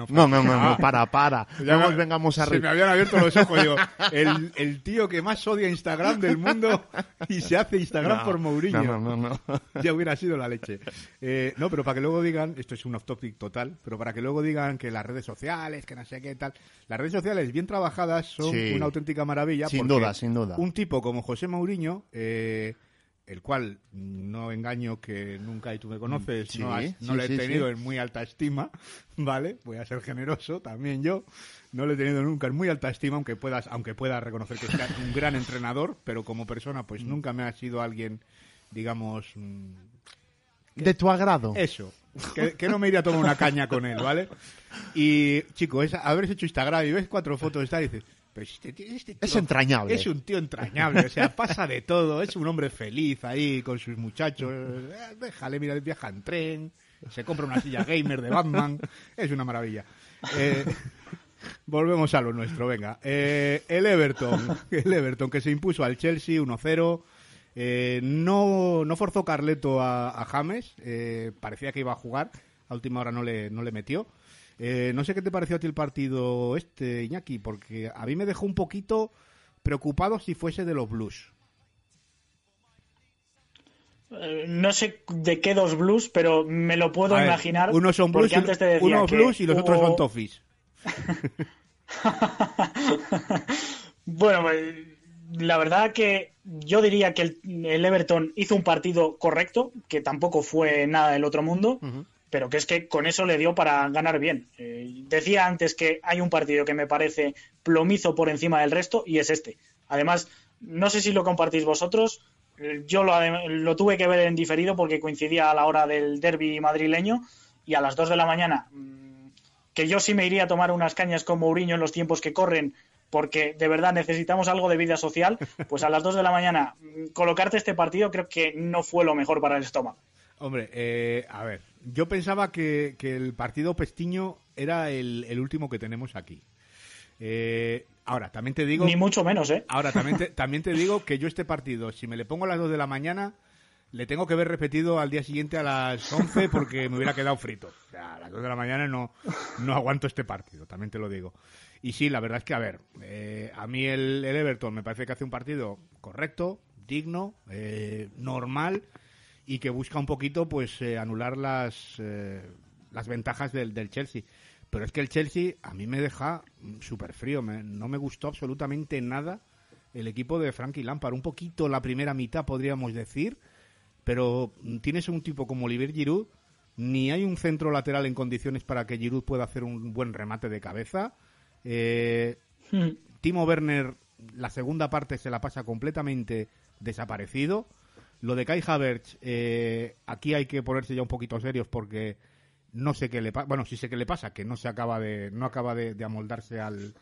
No, no, no, no, para, para. Ya nos vengamos a Se me habían abierto los ojos. Digo, el, el tío que más odia Instagram del mundo y se hace Instagram por Mourinho. No, no, no, Ya hubiera sido la leche. Eh, no, pero para que luego digan, esto es un off-topic total, pero para que luego digan que las redes sociales, que no sé qué tal. Las redes sociales bien trabajadas son una auténtica maravilla. Sin duda, sin duda. Un tipo como José Mourinho, eh, el cual no engaño que nunca, y tú me conoces, no, no le he tenido en muy alta estima, ¿vale? Voy a ser generoso también yo. No le he tenido nunca en muy alta estima, aunque puedas, aunque pueda reconocer que es un gran entrenador, pero como persona, pues mm. nunca me ha sido alguien, digamos. Mm, de tu agrado. Eso. Que, no me iría a tomar una caña con él, ¿vale? Y, chico, es, haber hecho Instagram y ves cuatro fotos de esta y dices, este este es entrañable. Es un tío entrañable, o sea, pasa de todo, es un hombre feliz ahí con sus muchachos. Eh, déjale, mira, viaja en tren, se compra una silla gamer de Batman, es una maravilla. Eh, volvemos a lo nuestro, venga. Eh, el Everton, el Everton que se impuso al Chelsea 1-0. no, no forzó Carleto a, a James, parecía que iba a jugar, a última hora no le, no le metió. Eh, no sé qué te pareció a ti el partido este, Iñaki, porque a mí me dejó un poquito preocupado si fuese de los Blues. Eh, no sé de qué dos blues, pero me lo puedo imaginar. Unos son blues, unos blues y los otros son toffees. bueno, pues, la verdad que yo diría que el, Everton hizo un partido correcto, que tampoco fue nada del otro mundo pero que es que con eso le dio para ganar bien. Eh, decía antes que hay un partido que me parece plomizo por encima del resto y es este. Además, no sé si lo compartís vosotros, eh, yo lo, tuve que ver en diferido porque coincidía a la hora del derby madrileño y a las 2 de la mañana mm, que yo sí me iría a tomar unas cañas con Mourinho en los tiempos que corren, porque de verdad necesitamos algo de vida social, pues a las 2 de la mañana mm, colocarte este partido creo que no fue lo mejor para el estómago. Hombre, eh, a ver, yo pensaba que, el partido Pestiño era el, último que tenemos aquí. Eh, ahora, también te digo... Ni mucho menos, ¿eh? Ahora, también te, también te digo que yo este partido, si me le pongo a las 2 de la mañana, le tengo que ver repetido al día siguiente a las 11 porque me hubiera quedado frito. O sea, a las 2 de la mañana no, no aguanto este partido, también te lo digo. Y sí, la verdad es que, a ver, eh, a mí el, Everton me parece que hace un partido correcto, digno, eh, normal y que busca un poquito pues eh, anular las, las ventajas del, del, Chelsea. Pero es que el Chelsea a mí me deja súper frío, no me gustó absolutamente nada el equipo de Frankie Lampard. Un poquito la primera mitad, podríamos decir pero tienes un tipo como Olivier Giroud, ni hay un centro lateral en condiciones para que Giroud pueda hacer un buen remate de cabeza. Eh, hmm. Timo Werner, la segunda parte se la pasa completamente desaparecido. Lo de Kai Havertz, eh, aquí hay que ponerse ya un poquito serios porque no sé qué le pasa. Bueno, sí sé qué le pasa, que no se acaba de, no acaba de, amoldarse al,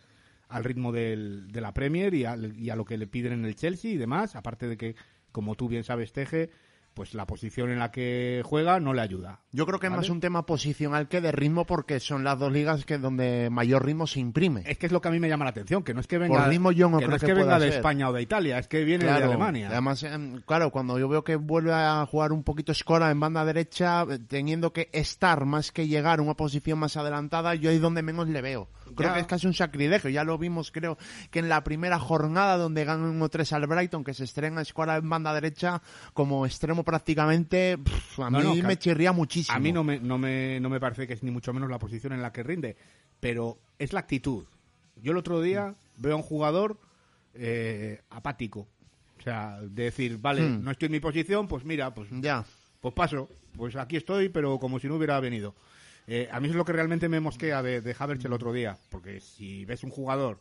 al ritmo del, de la Premier y, y a lo que le piden en el Chelsea y demás. Aparte de que, como tú bien sabes, Teje, pues la posición en la que juega no le ayuda. Yo creo que es más un tema posicional que de ritmo porque son las dos ligas que donde mayor ritmo se imprime. Es que es lo que a mí me llama la atención, que no es que venga, ritmo yo no es que, venga de España o de Italia, es que viene de Alemania. Además, em, claro, cuando yo veo que vuelve a jugar un poquito escora en banda derecha, eh, teniendo que estar más que llegar a una posición más adelantada, yo ahí es donde menos le veo. Creo que es casi un sacrilegio. Ya lo vimos, creo, que en la primera jornada donde ganan 1-3 al Brighton, que se estrena Escuela en banda derecha como extremo prácticamente, a mí me chirría muchísimo. A mí no me, no, me, no me parece que es ni mucho menos la posición en la que rinde, pero es la actitud. Yo el otro día veo a un jugador eh, apático. O sea, de decir, vale, hmm. no estoy en mi posición, pues mira, pues ya, pues paso, pues aquí estoy, pero como si no hubiera venido. Eh, a mí es lo que realmente me mosquea de, de Havertz el otro día, porque si ves un jugador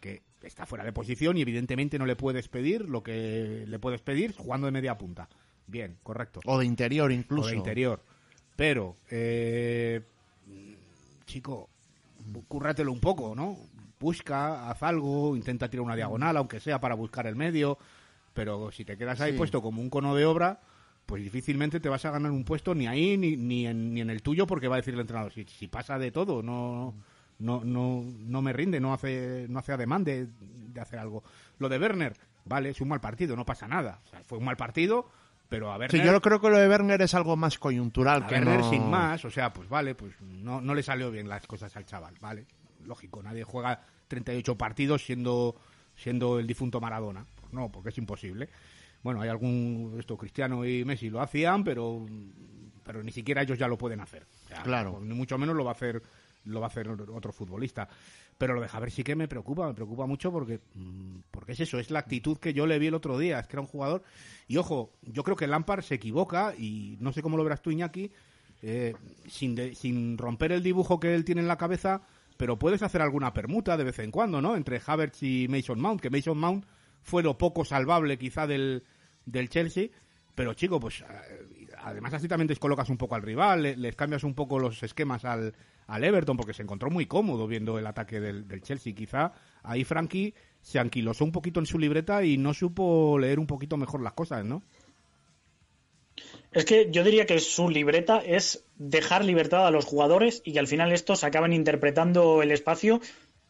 que está fuera de posición y evidentemente no le puedes pedir lo que le puedes pedir jugando de media punta. Bien, correcto. O de interior incluso. O de interior. Pero, eh, chico, cúrratelo un poco, ¿no? Busca, haz algo, intenta tirar una diagonal, aunque sea para buscar el medio. Pero si te quedas ahí puesto como un cono de obra, pues difícilmente te vas a ganar un puesto ni ahí ni, ni, en, ni en el tuyo porque va a decir el entrenador, si, si pasa de todo, no, no, no, no me rinde, no hace, no hace ademán de, hacer algo. Lo de Werner, vale, es un mal partido, no pasa nada. fue un mal partido, pero a ver. Sí, yo creo que lo de Werner es algo más coyuntural que Werner sin más, o sea, pues vale, pues no, no le salió bien las cosas al chaval, vale. Lógico, nadie juega 38 partidos siendo, siendo el difunto Maradona. Pues no, porque es imposible bueno, hay algún, esto, Cristiano y Messi lo hacían, pero, pero ni siquiera ellos ya lo pueden hacer. claro. Ni mucho menos lo va a hacer lo va a hacer otro futbolista. Pero lo de Javier sí que me preocupa, me preocupa mucho porque, mm, porque es eso, es la actitud que yo le vi el otro día, es que era un jugador. Y ojo, yo creo que Lampard se equivoca y no sé cómo lo verás tú, Iñaki, eh, sin, sin romper el dibujo que él tiene en la cabeza, pero puedes hacer alguna permuta de vez en cuando, ¿no? Entre Havertz y Mason Mount, que Mason Mount fue lo poco salvable quizá del, del Chelsea, pero chico, pues eh, además así también descolocas un poco al rival, les cambias un poco los esquemas al, al Everton, porque se encontró muy cómodo viendo el ataque del, del Chelsea. Quizá ahí Frankie se anquilosó un poquito en su libreta y no supo leer un poquito mejor las cosas, ¿no? Es que yo diría que su libreta es dejar libertad a los jugadores y que al final estos acaban interpretando el espacio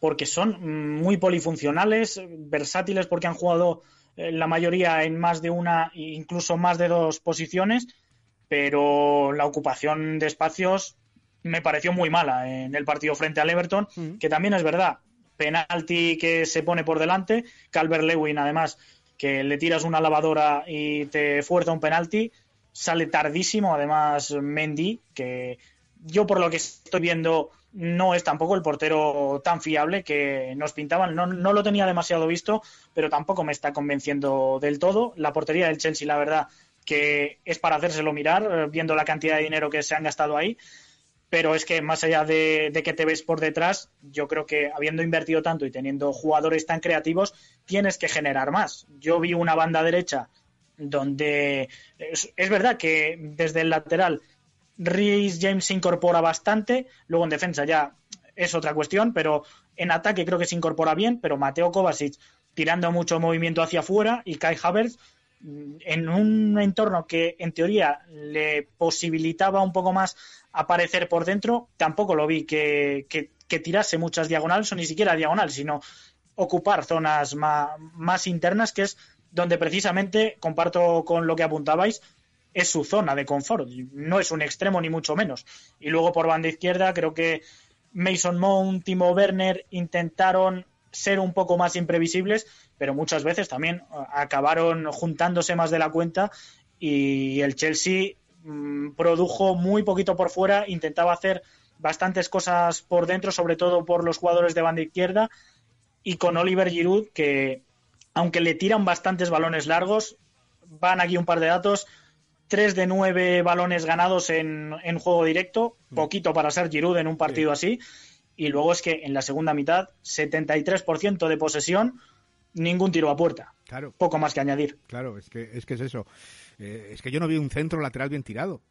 porque son muy polifuncionales, versátiles porque han jugado eh, la mayoría en más de una e incluso más de dos posiciones, pero la ocupación de espacios me pareció muy mala en el partido frente al Everton, que también es verdad, penalti que se pone por delante, Calvert Lewin además que le tiras una lavadora y te fuerza un penalti, sale tardísimo, además Mendy, que yo por lo que estoy viendo no es tampoco el portero tan fiable que nos pintaban. No, no, lo tenía demasiado visto, pero tampoco me está convenciendo del todo. La portería del Chelsea, la verdad, que es para hacérselo mirar, eh, viendo la cantidad de dinero que se han gastado ahí. Pero es que más allá de, que te ves por detrás, yo creo que habiendo invertido tanto y teniendo jugadores tan creativos, tienes que generar más. Yo vi una banda derecha donde es verdad que desde el lateral Rhys James se incorpora bastante, luego en defensa ya es otra cuestión, pero en ataque creo que se incorpora bien, pero Mateo Kovacic tirando mucho movimiento hacia afuera y Kai Havertz mm, en un entorno que en teoría le posibilitaba un poco más aparecer por dentro, tampoco lo vi que, que, tirase muchas diagonales o ni siquiera diagonal, sino ocupar zonas más, más internas, que es donde precisamente, comparto con lo que apuntabais, es su zona de confort. No es un extremo ni mucho menos. Y luego por banda izquierda creo que Mason Mount, Timo Werner intentaron ser un poco más imprevisibles, pero muchas veces también eh, acabaron juntándose más de la cuenta y el Chelsea mm, produjo muy poquito por fuera, intentaba hacer bastantes cosas por dentro, sobre todo por los jugadores de banda izquierda y con Oliver Giroud que aunque le tiran bastantes balones largos, van aquí un par de datos, tres de nueve balones ganados en, juego directo, mm. poquito para ser Giroud en un partido así. Y luego es que en la segunda mitad, 73% de posesión, ningún tiro a puerta. Claro. Poco más que añadir. Claro, es que es, que es eso. Eh, es que yo no vi un centro lateral bien tirado.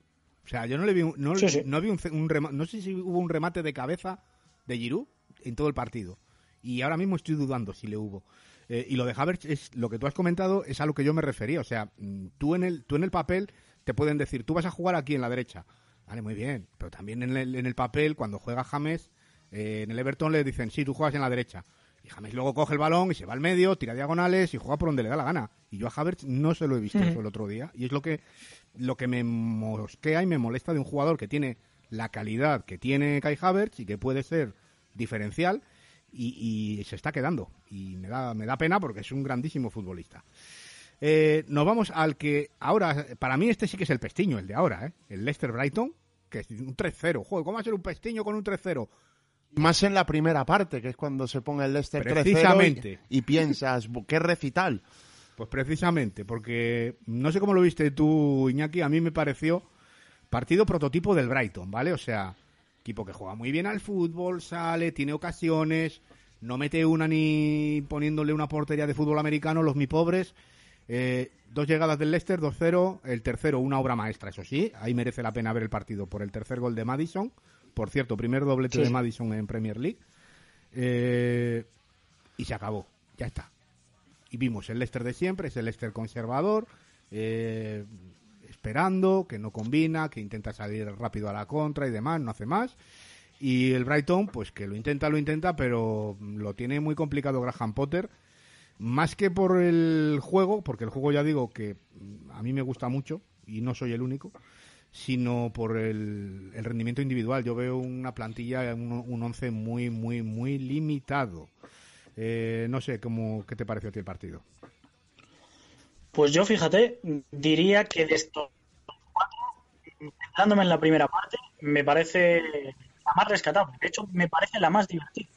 O sea, yo no le vi, no, no vi un, remate, no sé si hubo un remate de cabeza de Giroud en todo el partido. Y ahora mismo estoy dudando si le hubo. Eh, y lo de Havertz es lo que tú has comentado es a lo que yo me refería. O sea, mm, tú en el, tú en el papel te pueden decir, tú vas a jugar aquí en la derecha. Vale, muy bien. Pero también en el, en el papel, cuando juega James, eh, en el Everton le dicen, sí, tú juegas en la derecha. Y James luego coge el balón y se va al medio, tira diagonales y juega por donde le da la gana. Y yo a Havertz no se lo he visto eso el otro día. Y es lo que, lo que me mosquea y me molesta de un jugador que tiene la calidad que tiene Kai Havertz y que puede ser diferencial y, se está quedando. Y me da, me da pena porque es un grandísimo futbolista. Eh, nos vamos al que ahora, para mí este sí que es el pestiño, el de ahora, ¿eh? el Leicester Brighton, que es un 3-0. Joder, ¿cómo va a ser un pestiño con un 3-0? Más en la primera parte, que es cuando se pone el Leicester 3-0 y, y, piensas, ¿qué recital? Pues precisamente, porque no sé cómo lo viste tú, Iñaki, a mí me pareció partido prototipo del Brighton, ¿vale? O sea, equipo que juega muy bien al fútbol, sale, tiene ocasiones, no mete una ni poniéndole una portería de fútbol americano, los mi pobres. Eh, dos llegadas del Leicester, 2-0. El tercero, una obra maestra, eso sí. Ahí merece la pena ver el partido por el tercer gol de Madison. Por cierto, primer doblete de Madison en Premier League. Eh, y se acabó. Ya está. Y vimos el Leicester de siempre, es el Leicester conservador. Eh, esperando, que no combina, que intenta salir rápido a la contra y demás, no hace más. Y el Brighton, pues que lo intenta, lo intenta, pero lo tiene muy complicado Graham Potter. Más que por el juego, porque el juego ya digo que a mí me gusta mucho y no soy el único, sino por el, rendimiento individual. Yo veo una plantilla, un, un once muy, muy, muy limitado. Eh, no sé cómo, qué te pareció a ti el partido. Pues yo, fíjate, diría que de estos cuatro, centrándome en la primera parte, me parece la más rescatable. De hecho, me parece la más divertida.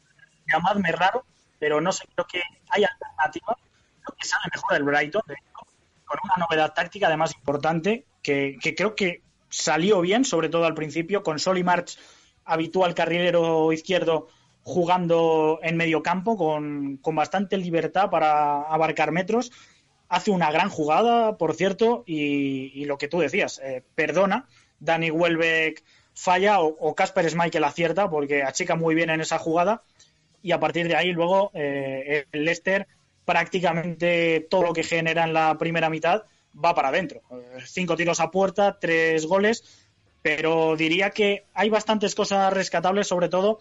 Llamadme raro, pero no sé, creo que hay alternativas. Creo que sale mejor el Brighton, con una novedad táctica además importante, que, creo que salió bien, sobre todo al principio, con Sol March habitual carrilero izquierdo jugando en medio campo, con, con bastante libertad para abarcar metros hace una gran jugada, por cierto, y, lo que tú decías, eh, perdona, Dani Welbeck falla o Casper Schmeichel acierta porque achica muy bien en esa jugada y a partir de ahí luego eh, el Leicester prácticamente todo lo que genera en la primera mitad va para adentro. Eh, cinco tiros a puerta, tres goles, pero diría que hay bastantes cosas rescatables, sobre todo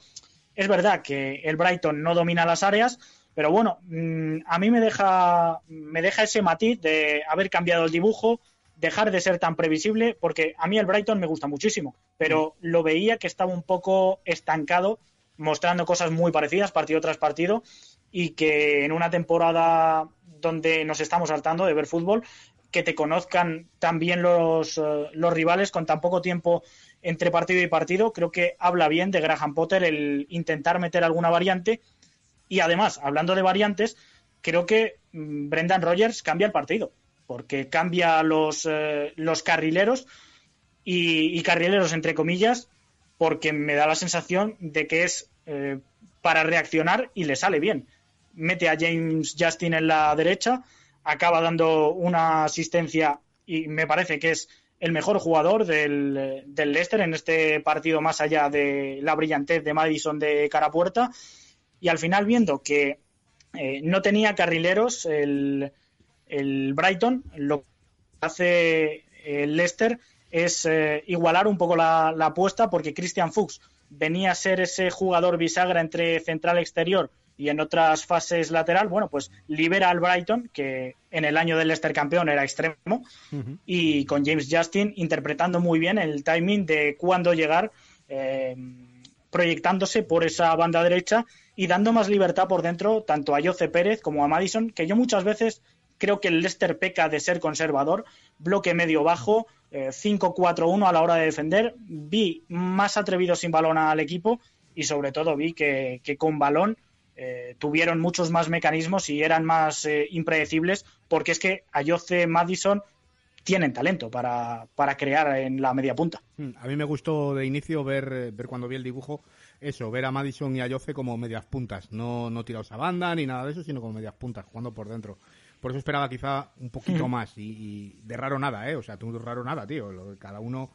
es verdad que el Brighton no domina las áreas, pero bueno, mm, a mí me deja, me deja ese matiz de haber cambiado el dibujo, dejar de ser tan previsible, porque a mí el Brighton me gusta muchísimo, pero lo veía que estaba un poco estancado, mostrando cosas muy parecidas partido tras partido, y que en una temporada donde nos estamos saltando de ver fútbol, que te conozcan también los, eh, los rivales con tan poco tiempo entre partido y partido, creo que habla bien de Graham Potter el intentar meter alguna variante. Y además, hablando de variantes, creo que mm, Brendan Rogers cambia el partido, porque cambia los, eh, los carrileros y, carrileros entre comillas, porque me da la sensación de que es eh, para reaccionar y le sale bien. Mete a James Justin en la derecha, acaba dando una asistencia y me parece que es el mejor jugador del, del Leicester en este partido, más allá de la brillantez de Madison de cara a puerta. Y al final, viendo que eh, no tenía carrileros el, el Brighton, lo que hace el Leicester es eh, igualar un poco la, la apuesta, porque Christian Fuchs venía a ser ese jugador bisagra entre central e exterior y en otras fases lateral, bueno, pues libera al Brighton, que en el año del Leicester campeón era extremo, y con James Justin interpretando muy bien el timing de cuándo llegar, eh, proyectándose por esa banda derecha y dando más libertad por dentro tanto a Jose Pérez como a Madison, que yo muchas veces creo que el Leicester peca de ser conservador, bloque medio bajo, 5-4-1 a la hora de defender, vi más atrevido sin balón al equipo y sobre todo vi que, con balón eh, tuvieron muchos más mecanismos y eran más eh, impredecibles, porque es que Ayoce Madison tienen talento para, para, crear en la media punta. Hmm, a mí me gustó de inicio ver, eh, ver cuando vi el dibujo eso, ver a Madison y a Ayoce como medias puntas, no, no tirados a banda ni nada de eso, sino como medias puntas, jugando por dentro. Por eso esperaba quizá un poquito más y, y de raro nada, ¿eh? O sea, tú de raro nada, tío. Lo, cada uno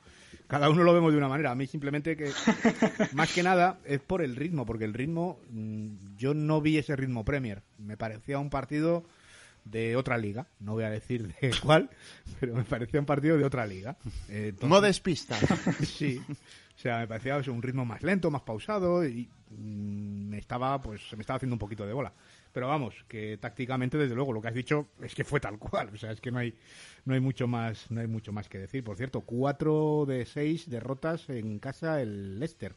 cada uno lo vemos de una manera. A mí simplemente que, más que nada, es por el ritmo, porque el ritmo, mm, yo no vi ese ritmo Premier. Me parecía un partido de otra liga, no voy a decir de cuál, pero me parecía un partido de otra liga. Eh, entonces, no despista. sí, o sea, me parecía un ritmo más lento, más pausado y mm, me estaba, pues, se me estaba haciendo un poquito de bola. Pero vamos, que tácticamente, desde luego, lo que has dicho es que fue tal cual. O sea, es que no hay, no hay mucho más, no hay mucho más que decir. Por cierto, cuatro de seis derrotas en casa el Leicester.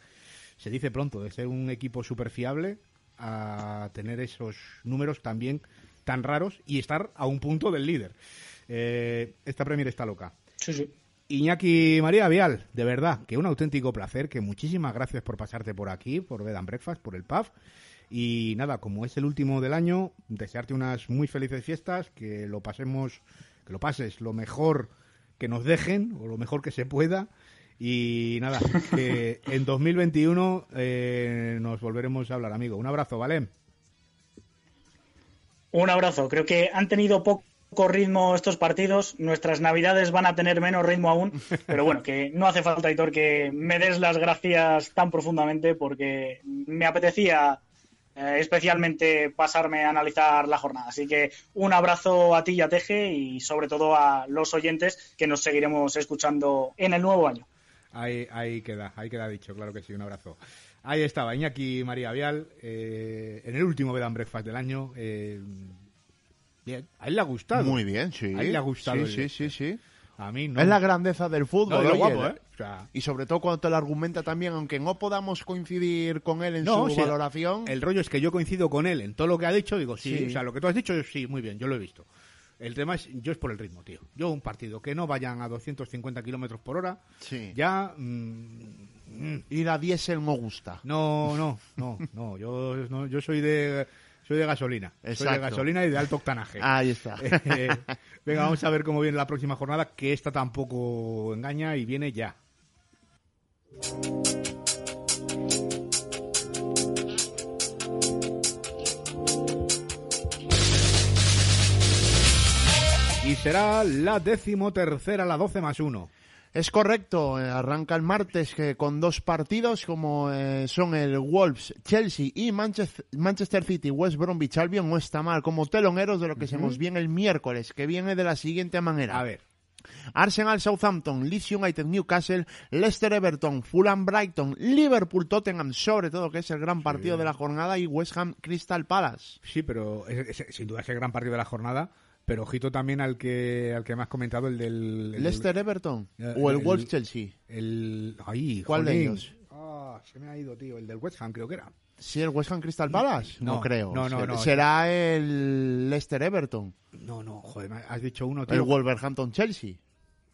Se dice pronto de ser un equipo súper fiable a tener esos números también tan raros y estar a un punto del líder. Eh, esta Premier está loca. Sí, sí. Iñaki María Vial, de verdad, que un auténtico placer, que muchísimas gracias por pasarte por aquí, por Bed and Breakfast, por el pub. Y nada, como es el último del año, desearte unas muy felices fiestas, que lo pasemos, que lo pases lo mejor que nos dejen o lo mejor que se pueda. Y nada, que en 2021 eh, nos volveremos a hablar, amigo. Un abrazo, ¿vale? Un abrazo. Creo que han tenido poco ritmo estos partidos. Nuestras navidades van a tener menos ritmo aún. Pero bueno, que no hace falta, Hitor, que me des las gracias tan profundamente porque me apetecía eh, especialmente pasarme a analizar la jornada. Así que un abrazo a ti y a Teje y sobre todo a los oyentes que nos seguiremos escuchando en el nuevo año. Ahí, ahí queda, ahí queda dicho, claro que sí, un abrazo. Ahí estaba Iñaki María Vial, eh, en el último Bed and Breakfast del año. Eh, bien, a él le ha gustado. Muy bien, sí. A él le ha gustado. Sí, sí, sí, sí. A mí no. Es la grandeza del fútbol. No, oye, guapo, ¿eh? O sea, Y sobre todo cuando te lo argumenta también, aunque no podamos coincidir con él en No, su sí, valoración. el rollo es que yo coincido con él en todo lo que ha dicho. Digo, sí, Sí. o sea, lo que tú has dicho, sí, muy bien, yo lo he visto. El tema es, yo es por el ritmo, tío. Yo un partido que no vayan a 250 kilómetros por hora, Sí. ya. mm, mm, Ir a diésel no gusta. no, no, no, no. Yo, no, yo soy de. Soy de gasolina. Soy de gasolina y de alto octanaje. Ahí está. Eh, venga, vamos a ver cómo viene la próxima jornada, que esta tampoco engaña y viene ya. Y será la decimotercera, la 12 más 1. Es correcto, eh, arranca el martes que con dos partidos como eh, son el Wolves, Chelsea y Manchester, Manchester City, West Bromwich Albion, no está mal, como teloneros de lo que se nos viene el miércoles, que viene de la siguiente manera. A ver, Arsenal Southampton, Leeds United Newcastle, Leicester Everton, Fulham Brighton, Liverpool Tottenham, sobre todo que es el gran partido de la jornada, y West Ham Crystal Palace. sí, pero es- es- sin duda es el gran partido de la jornada. Pero ojito también al que al que me has comentado, el del. el- Leicester Everton Eh, o el, el- Wolves Chelsea. El. Ay, ¿Cuál de ellos? Ah, se me ha ido, tío. El del West Ham, creo que era. ¿Sí, el West Ham Crystal Palace? No, No, creo. no, no, Ser- no. Será el Leicester Everton. No, no, joder, has dicho uno, tío. El Wolverhampton Chelsea.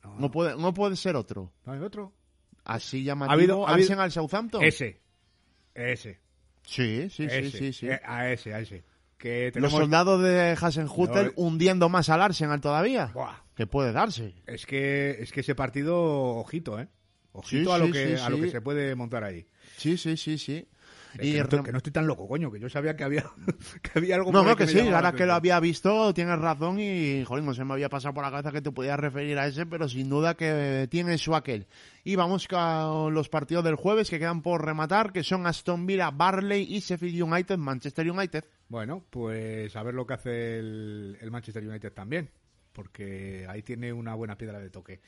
No, No puede, no puede ser otro. ¿No hay otro? Así llamativo. Ha habido- ha habido- Arsenal Southampton. Ese. Ese. Sí, sí, sí, ese. sí, sí. Eh, a ese, a ese. Que Los soldados de Hasenhutel No, eh. hundiendo más al Arsenal todavía. Buah, Que puede darse. es que, es que ese partido, ojito, ¿eh? Ojito Sí, a, lo sí, que, sí, a lo que se puede montar ahí. Sí, sí, sí, sí. Y que, no estoy, tan loco, coño, que yo sabía que había, que había algo No, no, que, sí, ahora que lo había visto, tienes razón y, joder, no se me había pasado por la cabeza que te podías referir a ese, pero sin duda que tiene su aquel. Y vamos con los partidos del jueves que quedan por rematar, que son Aston Villa, Barley y Sheffield United, Manchester United. Bueno, pues a ver lo que hace el, Manchester United también, porque ahí tiene una buena piedra de toque.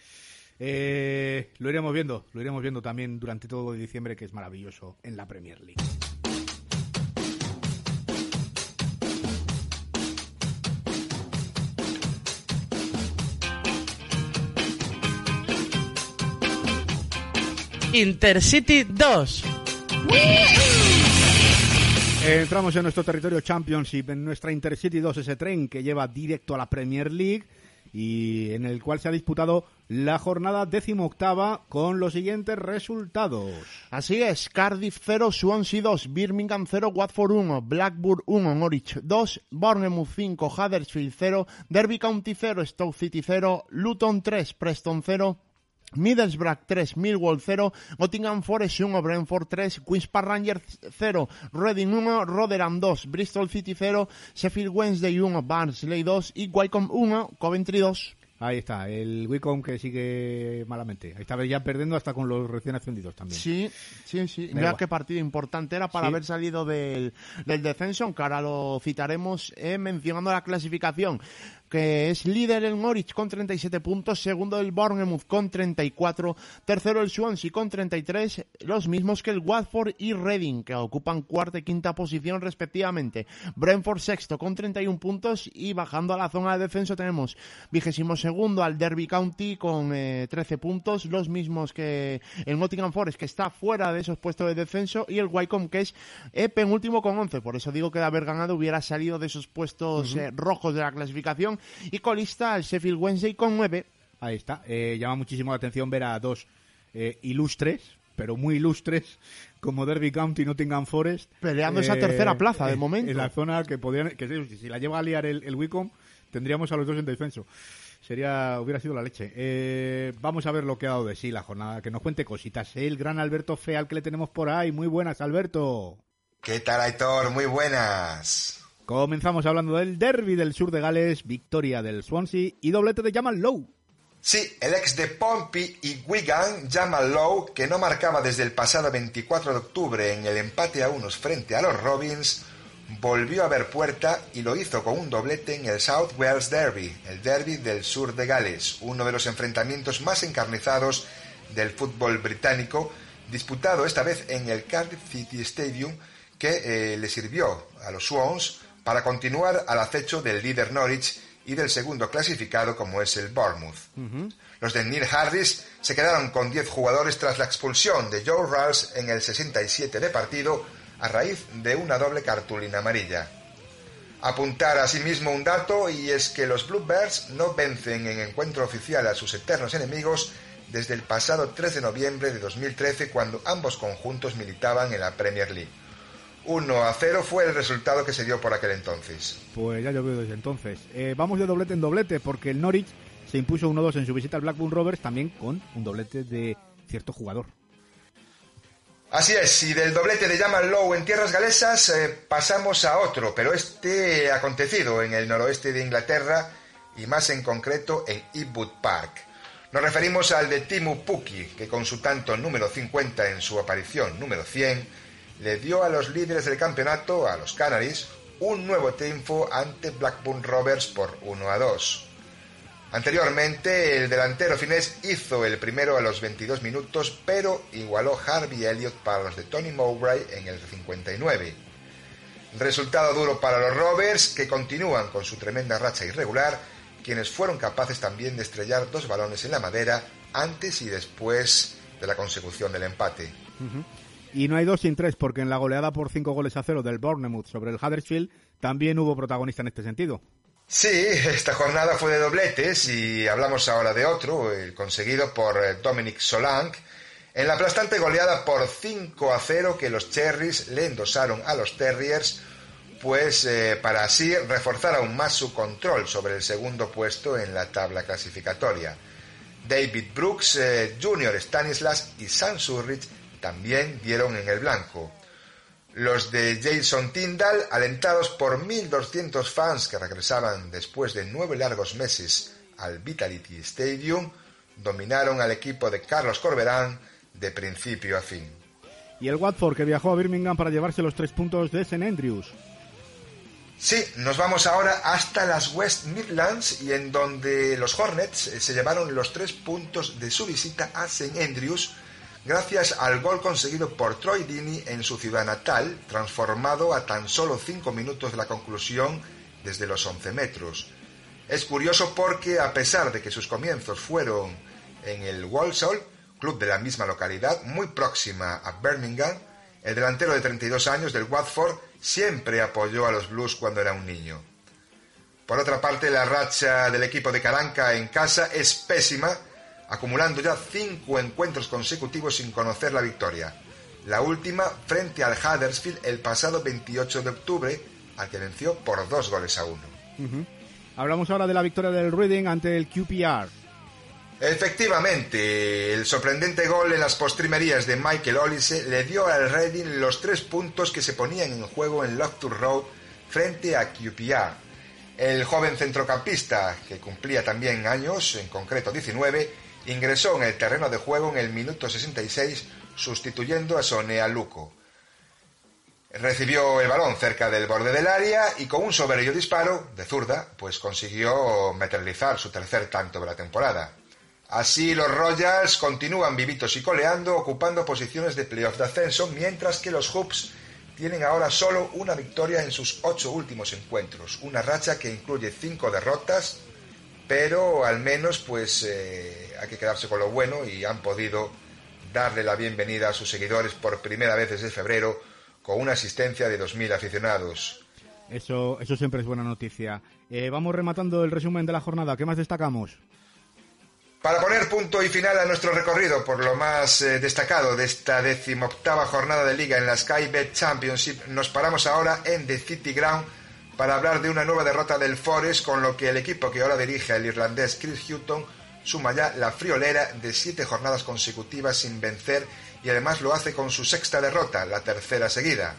Eh, lo iremos viendo, lo iremos viendo también durante todo diciembre, que es maravilloso en la Premier League. Intercity 2. Entramos en nuestro territorio Championship, en nuestra Intercity 2, ese tren que lleva directo a la Premier League y en el cual se ha disputado la jornada decimoctava con los siguientes resultados. Así es, Cardiff 0, Swansea 2, Birmingham 0, Watford 1, Blackburn 1, Norwich 2, Bournemouth 5, Huddersfield 0, Derby County 0, Stoke City 0, Luton 3, Preston 0, Middlesbrough 3, Millwall 0, Nottingham Forest 1, Brentford 3, Queen's Park Rangers 0, Reading 1, Rotherham 2, Bristol City 0, Sheffield Wednesday 1, Barnsley 2 y Wycombe 1, Coventry 2. Ahí está, el Wicom que sigue malamente. Ahí está ya perdiendo hasta con los recién ascendidos también. Sí, sí, sí. Mira qué partido importante era para haber salido del, del descenso, que ahora lo citaremos eh, mencionando la clasificación que es líder el Norwich con 37 puntos, segundo el Bournemouth con 34, tercero el Swansea con 33, los mismos que el Watford y Reading, que ocupan cuarta y quinta posición respectivamente. Brentford sexto con 31 puntos y bajando a la zona de descenso tenemos vigésimo segundo al Derby County con 13 eh, puntos, los mismos que el Nottingham Forest, que está fuera de esos puestos de descenso, y el Wycombe, que es eh, penúltimo con 11. Por eso digo que de haber ganado hubiera salido de esos puestos eh, rojos de la clasificación y colista el Sheffield Wednesday con 9. Ahí está. Eh, llama muchísimo la atención ver a dos eh, ilustres, pero muy ilustres, como Derby County y Nottingham Forest. Peleando esa tercera plaza de momento. En la zona que podrían. Que si la lleva a liar el, el Wicom, tendríamos a los dos en defenso. Sería, hubiera sido la leche. Eh, vamos a ver lo que ha dado de sí la jornada. Que nos cuente cositas. El gran Alberto Feal que le tenemos por ahí. Muy buenas, Alberto. ¿Qué tal, Aitor? Muy buenas. Comenzamos hablando del derby del sur de Gales, victoria del Swansea y doblete de Jamal Lowe. Sí, el ex de Pompey y Wigan, Jamal Lowe, que no marcaba desde el pasado 24 de octubre en el empate a unos frente a los Robins, volvió a ver puerta y lo hizo con un doblete en el South Wales Derby, el derby del sur de Gales, uno de los enfrentamientos más encarnizados del fútbol británico, disputado esta vez en el Cardiff City Stadium, que eh, le sirvió a los Swans para continuar al acecho del líder Norwich y del segundo clasificado como es el Bournemouth. Los de Neil Harris se quedaron con 10 jugadores tras la expulsión de Joe Rawls en el 67 de partido a raíz de una doble cartulina amarilla. Apuntar asimismo un dato y es que los Bluebirds no vencen en encuentro oficial a sus eternos enemigos desde el pasado 3 de noviembre de 2013 cuando ambos conjuntos militaban en la Premier League. 1 a 0 fue el resultado que se dio por aquel entonces. Pues ya llovió desde entonces. Eh, vamos de doblete en doblete porque el Norwich se impuso 1-2 en su visita al Blackburn Rovers también con un doblete de cierto jugador. Así es, y del doblete de Jamal Lowe en tierras galesas eh, pasamos a otro, pero este acontecido en el noroeste de Inglaterra y más en concreto en Eastwood Park. Nos referimos al de Timu Puki, que con su tanto número 50 en su aparición número 100 le dio a los líderes del campeonato, a los Canaries, un nuevo triunfo ante Blackburn Rovers por 1 a 2. Anteriormente, el delantero finés hizo el primero a los 22 minutos, pero igualó Harvey Elliott para los de Tony Mowbray en el 59. Resultado duro para los Rovers, que continúan con su tremenda racha irregular, quienes fueron capaces también de estrellar dos balones en la madera antes y después de la consecución del empate. Y no hay dos sin tres, porque en la goleada por cinco goles a cero del Bournemouth sobre el Huddersfield también hubo protagonista en este sentido. Sí, esta jornada fue de dobletes y hablamos ahora de otro, el conseguido por eh, Dominic Solank, en la aplastante goleada por 5 a 0 que los Cherries le endosaron a los Terriers, pues eh, para así reforzar aún más su control sobre el segundo puesto en la tabla clasificatoria. David Brooks, eh, Junior Stanislas y Sam Surridge también dieron en el blanco. Los de Jason Tyndall, alentados por 1.200 fans que regresaban después de nueve largos meses al Vitality Stadium, dominaron al equipo de Carlos Corberán de principio a fin. Y el Watford que viajó a Birmingham para llevarse los tres puntos de St Andrews. Sí, nos vamos ahora hasta las West Midlands y en donde los Hornets eh, se llevaron los tres puntos de su visita a St Andrews gracias al gol conseguido por Troy Deeney en su ciudad natal, transformado a tan solo cinco minutos de la conclusión desde los 11 metros. Es curioso porque a pesar de que sus comienzos fueron en el Walsall, club de la misma localidad, muy próxima a Birmingham, el delantero de 32 años del Watford siempre apoyó a los Blues cuando era un niño. Por otra parte, la racha del equipo de Caranca en casa es pésima, acumulando ya cinco encuentros consecutivos sin conocer la victoria. La última frente al Huddersfield el pasado 28 de octubre, al que venció por dos goles a uno. Hablamos ahora de la victoria del Reading ante el QPR. Efectivamente, el sorprendente gol en las postrimerías de Michael Olise le dio al Reading los tres puntos que se ponían en juego en Loughton Road frente a QPR. El joven centrocampista, que cumplía también años, en concreto 19, ingresó en el terreno de juego en el minuto 66 sustituyendo a Sonea Luco. Recibió el balón cerca del borde del área y con un soberbio disparo de zurda, pues consiguió materializar su tercer tanto de la temporada. Así los Royals continúan vivitos y coleando, ocupando posiciones de playoff de ascenso, mientras que los Hoops tienen ahora solo una victoria en sus ocho últimos encuentros, una racha que incluye cinco derrotas, pero al menos pues eh, hay que quedarse con lo bueno y han podido darle la bienvenida a sus seguidores por primera vez desde febrero con una asistencia de 2.000 aficionados. Eso, eso siempre es buena noticia. Eh, vamos rematando el resumen de la jornada. ¿Qué más destacamos? Para poner punto y final a nuestro recorrido por lo más eh, destacado de esta decimoctava jornada de liga en la Skybet Championship, nos paramos ahora en The City Ground para hablar de una nueva derrota del Forest, con lo que el equipo que ahora dirige el irlandés Chris Hutton suma ya la friolera de siete jornadas consecutivas sin vencer y además lo hace con su sexta derrota, la tercera seguida.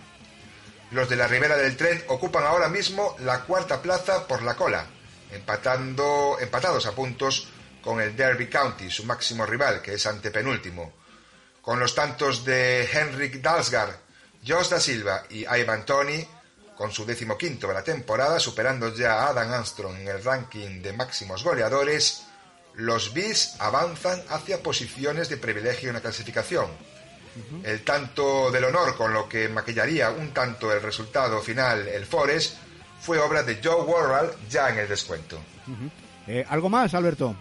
Los de la Ribera del Tren ocupan ahora mismo la cuarta plaza por la cola, empatando, empatados a puntos con el Derby County, su máximo rival, que es antepenúltimo. Con los tantos de Henrik Dalsgaard, Jos da Silva y Ivan Tony, con su decimoquinto de la temporada, superando ya a Adam Armstrong en el ranking de máximos goleadores, los Bees avanzan hacia posiciones de privilegio en la clasificación. El tanto del honor con lo que maquillaría un tanto el resultado final el Forest fue obra de Joe Worrell ya en el descuento. Eh, ¿Algo más, Alberto?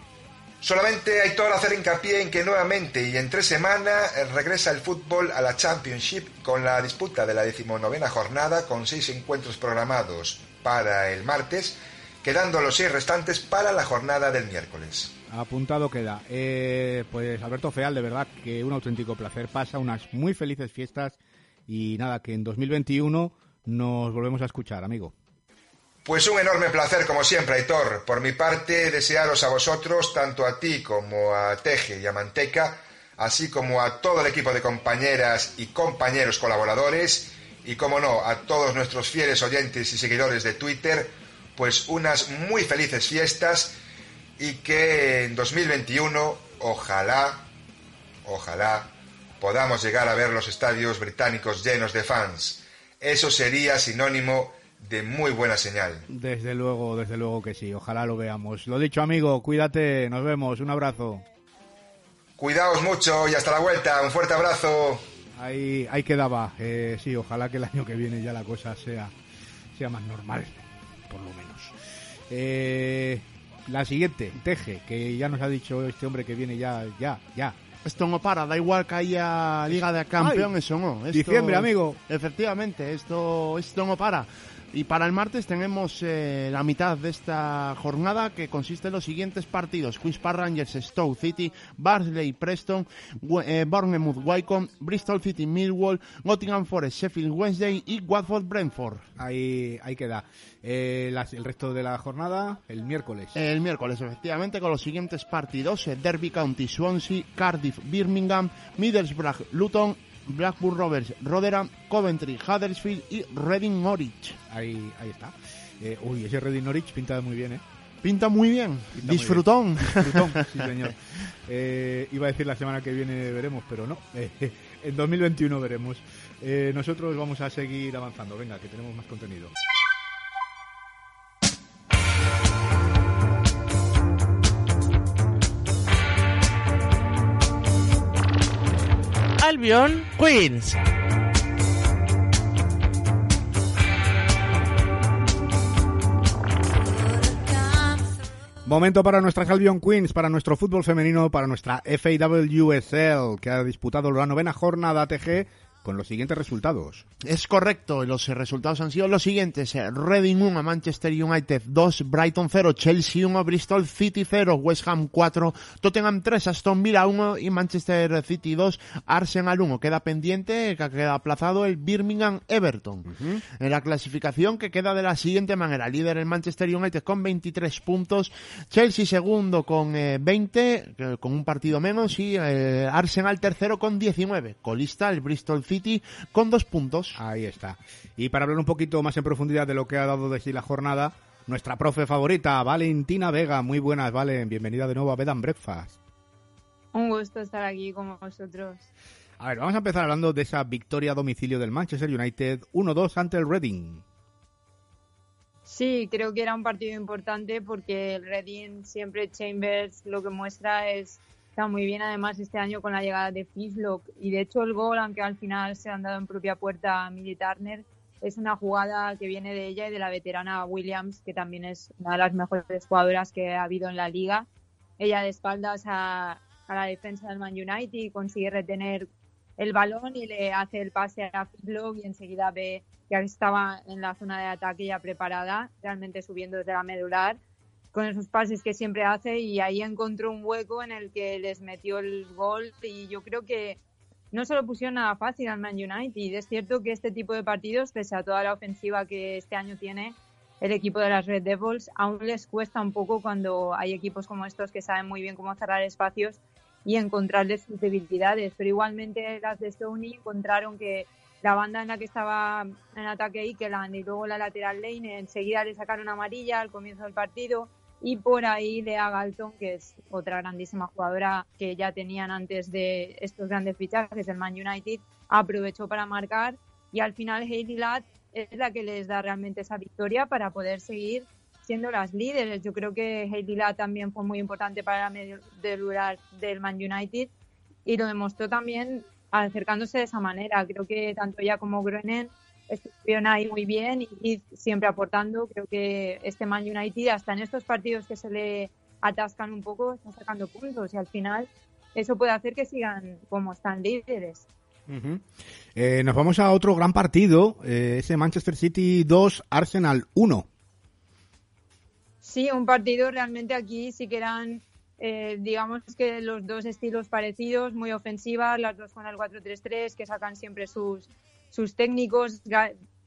Solamente hay todo hacer hincapié en que nuevamente y en tres semanas eh, regresa el fútbol a la Championship con la disputa de la decimonovena jornada con seis encuentros programados para el martes, quedando los seis restantes para la jornada del miércoles. Apuntado queda. Eh, pues Alberto Feal, de verdad que un auténtico placer. Pasa unas muy felices fiestas y nada, que en 2021 nos volvemos a escuchar, amigo. Pues un enorme placer, como siempre, Aitor. Por mi parte, desearos a vosotros, tanto a ti como a Teje y a Manteca, así como a todo el equipo de compañeras y compañeros colaboradores, y como no, a todos nuestros fieles oyentes y seguidores de Twitter, pues unas muy felices fiestas y que en 2021, ojalá, ojalá, podamos llegar a ver los estadios británicos llenos de fans. Eso sería sinónimo de muy buena señal. Desde luego, desde luego que sí. Ojalá lo veamos. Lo dicho, amigo, cuídate. Nos vemos. Un abrazo. Cuidaos mucho y hasta la vuelta. Un fuerte abrazo. Ahí, ahí quedaba. Eh, sí, ojalá que el año que viene ya la cosa sea, sea más normal, por lo menos. Eh, la siguiente, Teje, que ya nos ha dicho este hombre que viene ya, ya, ya. Esto no para, da igual que haya Liga de Campeones eso no. Esto, diciembre, amigo. Efectivamente, esto, esto no para. Y para el martes tenemos eh, la mitad de esta jornada que consiste en los siguientes partidos. Queen's Park Rangers, Stoke City, Barnsley Preston, eh, Bournemouth Wycombe, Bristol City Millwall, Nottingham Forest Sheffield Wednesday y Watford Brentford. Ahí, ahí queda. Eh, las, el resto de la jornada, el miércoles. El miércoles, efectivamente, con los siguientes partidos. Derby County, Swansea, Cardiff, Birmingham, Middlesbrough, Luton, Blackburn Rovers, Rotherham, Coventry, Huddersfield y Reading Norwich. Ahí, ahí está. Eh, uy, ese Reading Norwich pinta muy bien, ¿eh? Pinta muy bien. Pinta muy Disfrutón. Disfrutón, sí, señor. Eh, iba a decir la semana que viene veremos, pero no. Eh, en 2021 veremos. Eh, nosotros vamos a seguir avanzando. Venga, que tenemos más contenido. Albion Queens. Momento para nuestras Albion Queens, para nuestro fútbol femenino, para nuestra FAWSL, que ha disputado la novena jornada ATG con los siguientes resultados. Es correcto, los resultados han sido los siguientes. eh, Reading 1 a Manchester United 2, Brighton 0, Chelsea 1, Bristol City 0, West Ham 4, Tottenham 3, Aston Villa 1 y Manchester City 2, Arsenal 1. Queda pendiente, que queda aplazado el Birmingham Everton. En la clasificación que queda de la siguiente manera. Líder el Manchester United con 23 puntos, Chelsea segundo con eh, 20, eh, con un partido menos y eh, Arsenal tercero con 19. Colista el Bristol City con dos puntos. Ahí está. Y para hablar un poquito más en profundidad de lo que ha dado de sí la jornada, nuestra profe favorita, Valentina Vega. Muy buenas, Valen. Bienvenida de nuevo a Bed and Breakfast. Un gusto estar aquí con vosotros. A ver, vamos a empezar hablando de esa victoria a domicilio del Manchester United 1-2 ante el Reading. Sí, creo que era un partido importante porque el Reading siempre Chambers lo que muestra es está muy bien además este año con la llegada de Fishlock y de hecho el gol, aunque al final se han dado en propia puerta a Millie Turner, es una jugada que viene de ella y de la veterana Williams, que también es una de las mejores jugadoras que ha habido en la liga. Ella de espaldas a, a la defensa del Man United y consigue retener el balón y le hace el pase a Fishlock y enseguida ve que estaba en la zona de ataque ya preparada, realmente subiendo desde la medular con esos pases que siempre hace y ahí encontró un hueco en el que les metió el gol y yo creo que no se lo pusieron nada fácil al Man United. Es cierto que este tipo de partidos, pese a toda la ofensiva que este año tiene el equipo de las Red Devils, aún les cuesta un poco cuando hay equipos como estos que saben muy bien cómo cerrar espacios y encontrarles sus debilidades, pero igualmente las de Stoney encontraron que la banda en la que estaba en ataque Ikeland y luego la lateral lane enseguida le sacaron amarilla al comienzo del partido y por ahí Lea Galton, que es otra grandísima jugadora que ya tenían antes de estos grandes fichajes del Man United, aprovechó para marcar y al final Hayley Ladd es la que les da realmente esa victoria para poder seguir siendo las líderes. Yo creo que Hayley Ladd también fue muy importante para la medular del Man United y lo demostró también acercándose de esa manera. Creo que tanto ella como Groenen estuvieron ahí muy bien y, y, siempre aportando. Creo que este Man United, hasta en estos partidos que se le atascan un poco, está sacando puntos y al final eso puede hacer que sigan como están líderes. Uh -huh. eh, nos vamos a otro gran partido, eh, ese Manchester City 2, Arsenal 1. Sí, un partido realmente aquí sí que eran eh, digamos que los dos estilos parecidos, muy ofensivas, las dos con el 4-3-3, que sacan siempre sus, sus técnicos.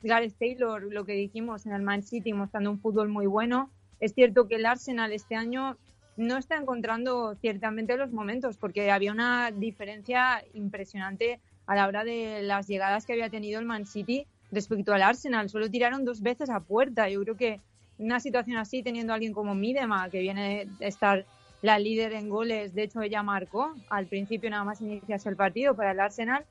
Gareth Taylor, lo que dijimos en el Man City, mostrando un fútbol muy bueno. Es cierto que el Arsenal este año no está encontrando ciertamente los momentos, porque había una diferencia impresionante a la hora de las llegadas que había tenido el Man City respecto al Arsenal. Solo tiraron dos veces a puerta. Yo creo que una situación así, teniendo a alguien como Midema, que viene de estar la líder en goles, de hecho ella marcó al principio nada más iniciarse el partido para el Arsenal,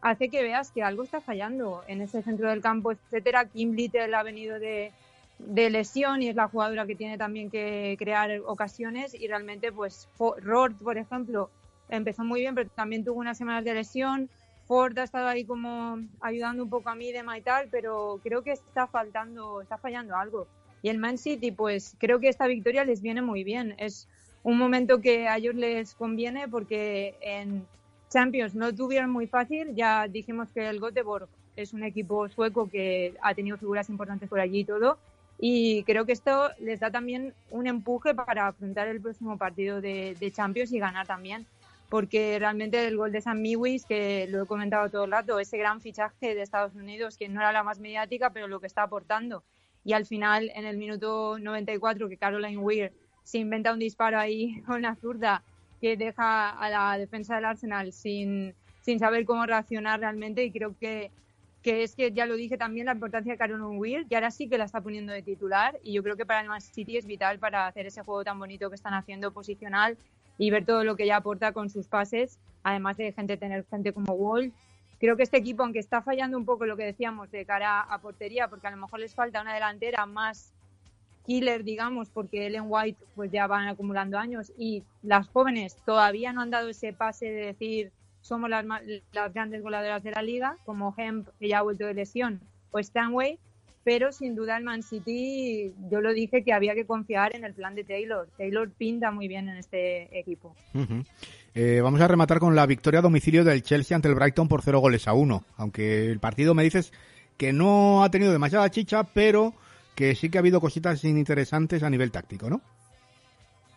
hace que veas que algo está fallando en ese centro del campo, etcétera. Kim Little ha venido de, de lesión y es la jugadora que tiene también que crear ocasiones y realmente pues Rord, por ejemplo, empezó muy bien, pero también tuvo unas semanas de lesión. Ford ha estado ahí como ayudando un poco a Midema y tal, pero creo que está faltando, está fallando algo. Y el Man City, pues creo que esta victoria les viene muy bien. Es un momento que a ellos les conviene porque en Champions no tuvieron muy fácil. Ya dijimos que el Göteborg es un equipo sueco que ha tenido figuras importantes por allí y todo. Y creo que esto les da también un empuje para afrontar el próximo partido de, de Champions y ganar también. Porque realmente el gol de San Miwis, que lo he comentado todo el rato, ese gran fichaje de Estados Unidos, que no era la más mediática, pero lo que está aportando. Y al final, en el minuto 94, que Caroline Weir se inventa un disparo ahí con la zurda que deja a la defensa del Arsenal sin, sin saber cómo reaccionar realmente y creo que, que es que ya lo dije también la importancia de Caron Weir, que ahora sí que la está poniendo de titular y yo creo que para el Man City es vital para hacer ese juego tan bonito que están haciendo posicional y ver todo lo que ella aporta con sus pases, además de gente tener gente como Wall. Creo que este equipo, aunque está fallando un poco lo que decíamos de cara a portería, porque a lo mejor les falta una delantera más killer, digamos, porque Ellen White pues ya van acumulando años y las jóvenes todavía no han dado ese pase de decir somos las, grandes goleadoras de la liga, como Hemp, que ya ha vuelto de lesión, o Stanway, pero sin duda el Man City, yo lo dije que había que confiar en el plan de Taylor. Taylor pinta muy bien en este equipo. eh, vamos a rematar con la victoria a domicilio del Chelsea ante el Brighton por cero goles a uno. Aunque el partido me dices que no ha tenido demasiada chicha, pero que sí que ha habido cositas interesantes a nivel táctico, ¿no?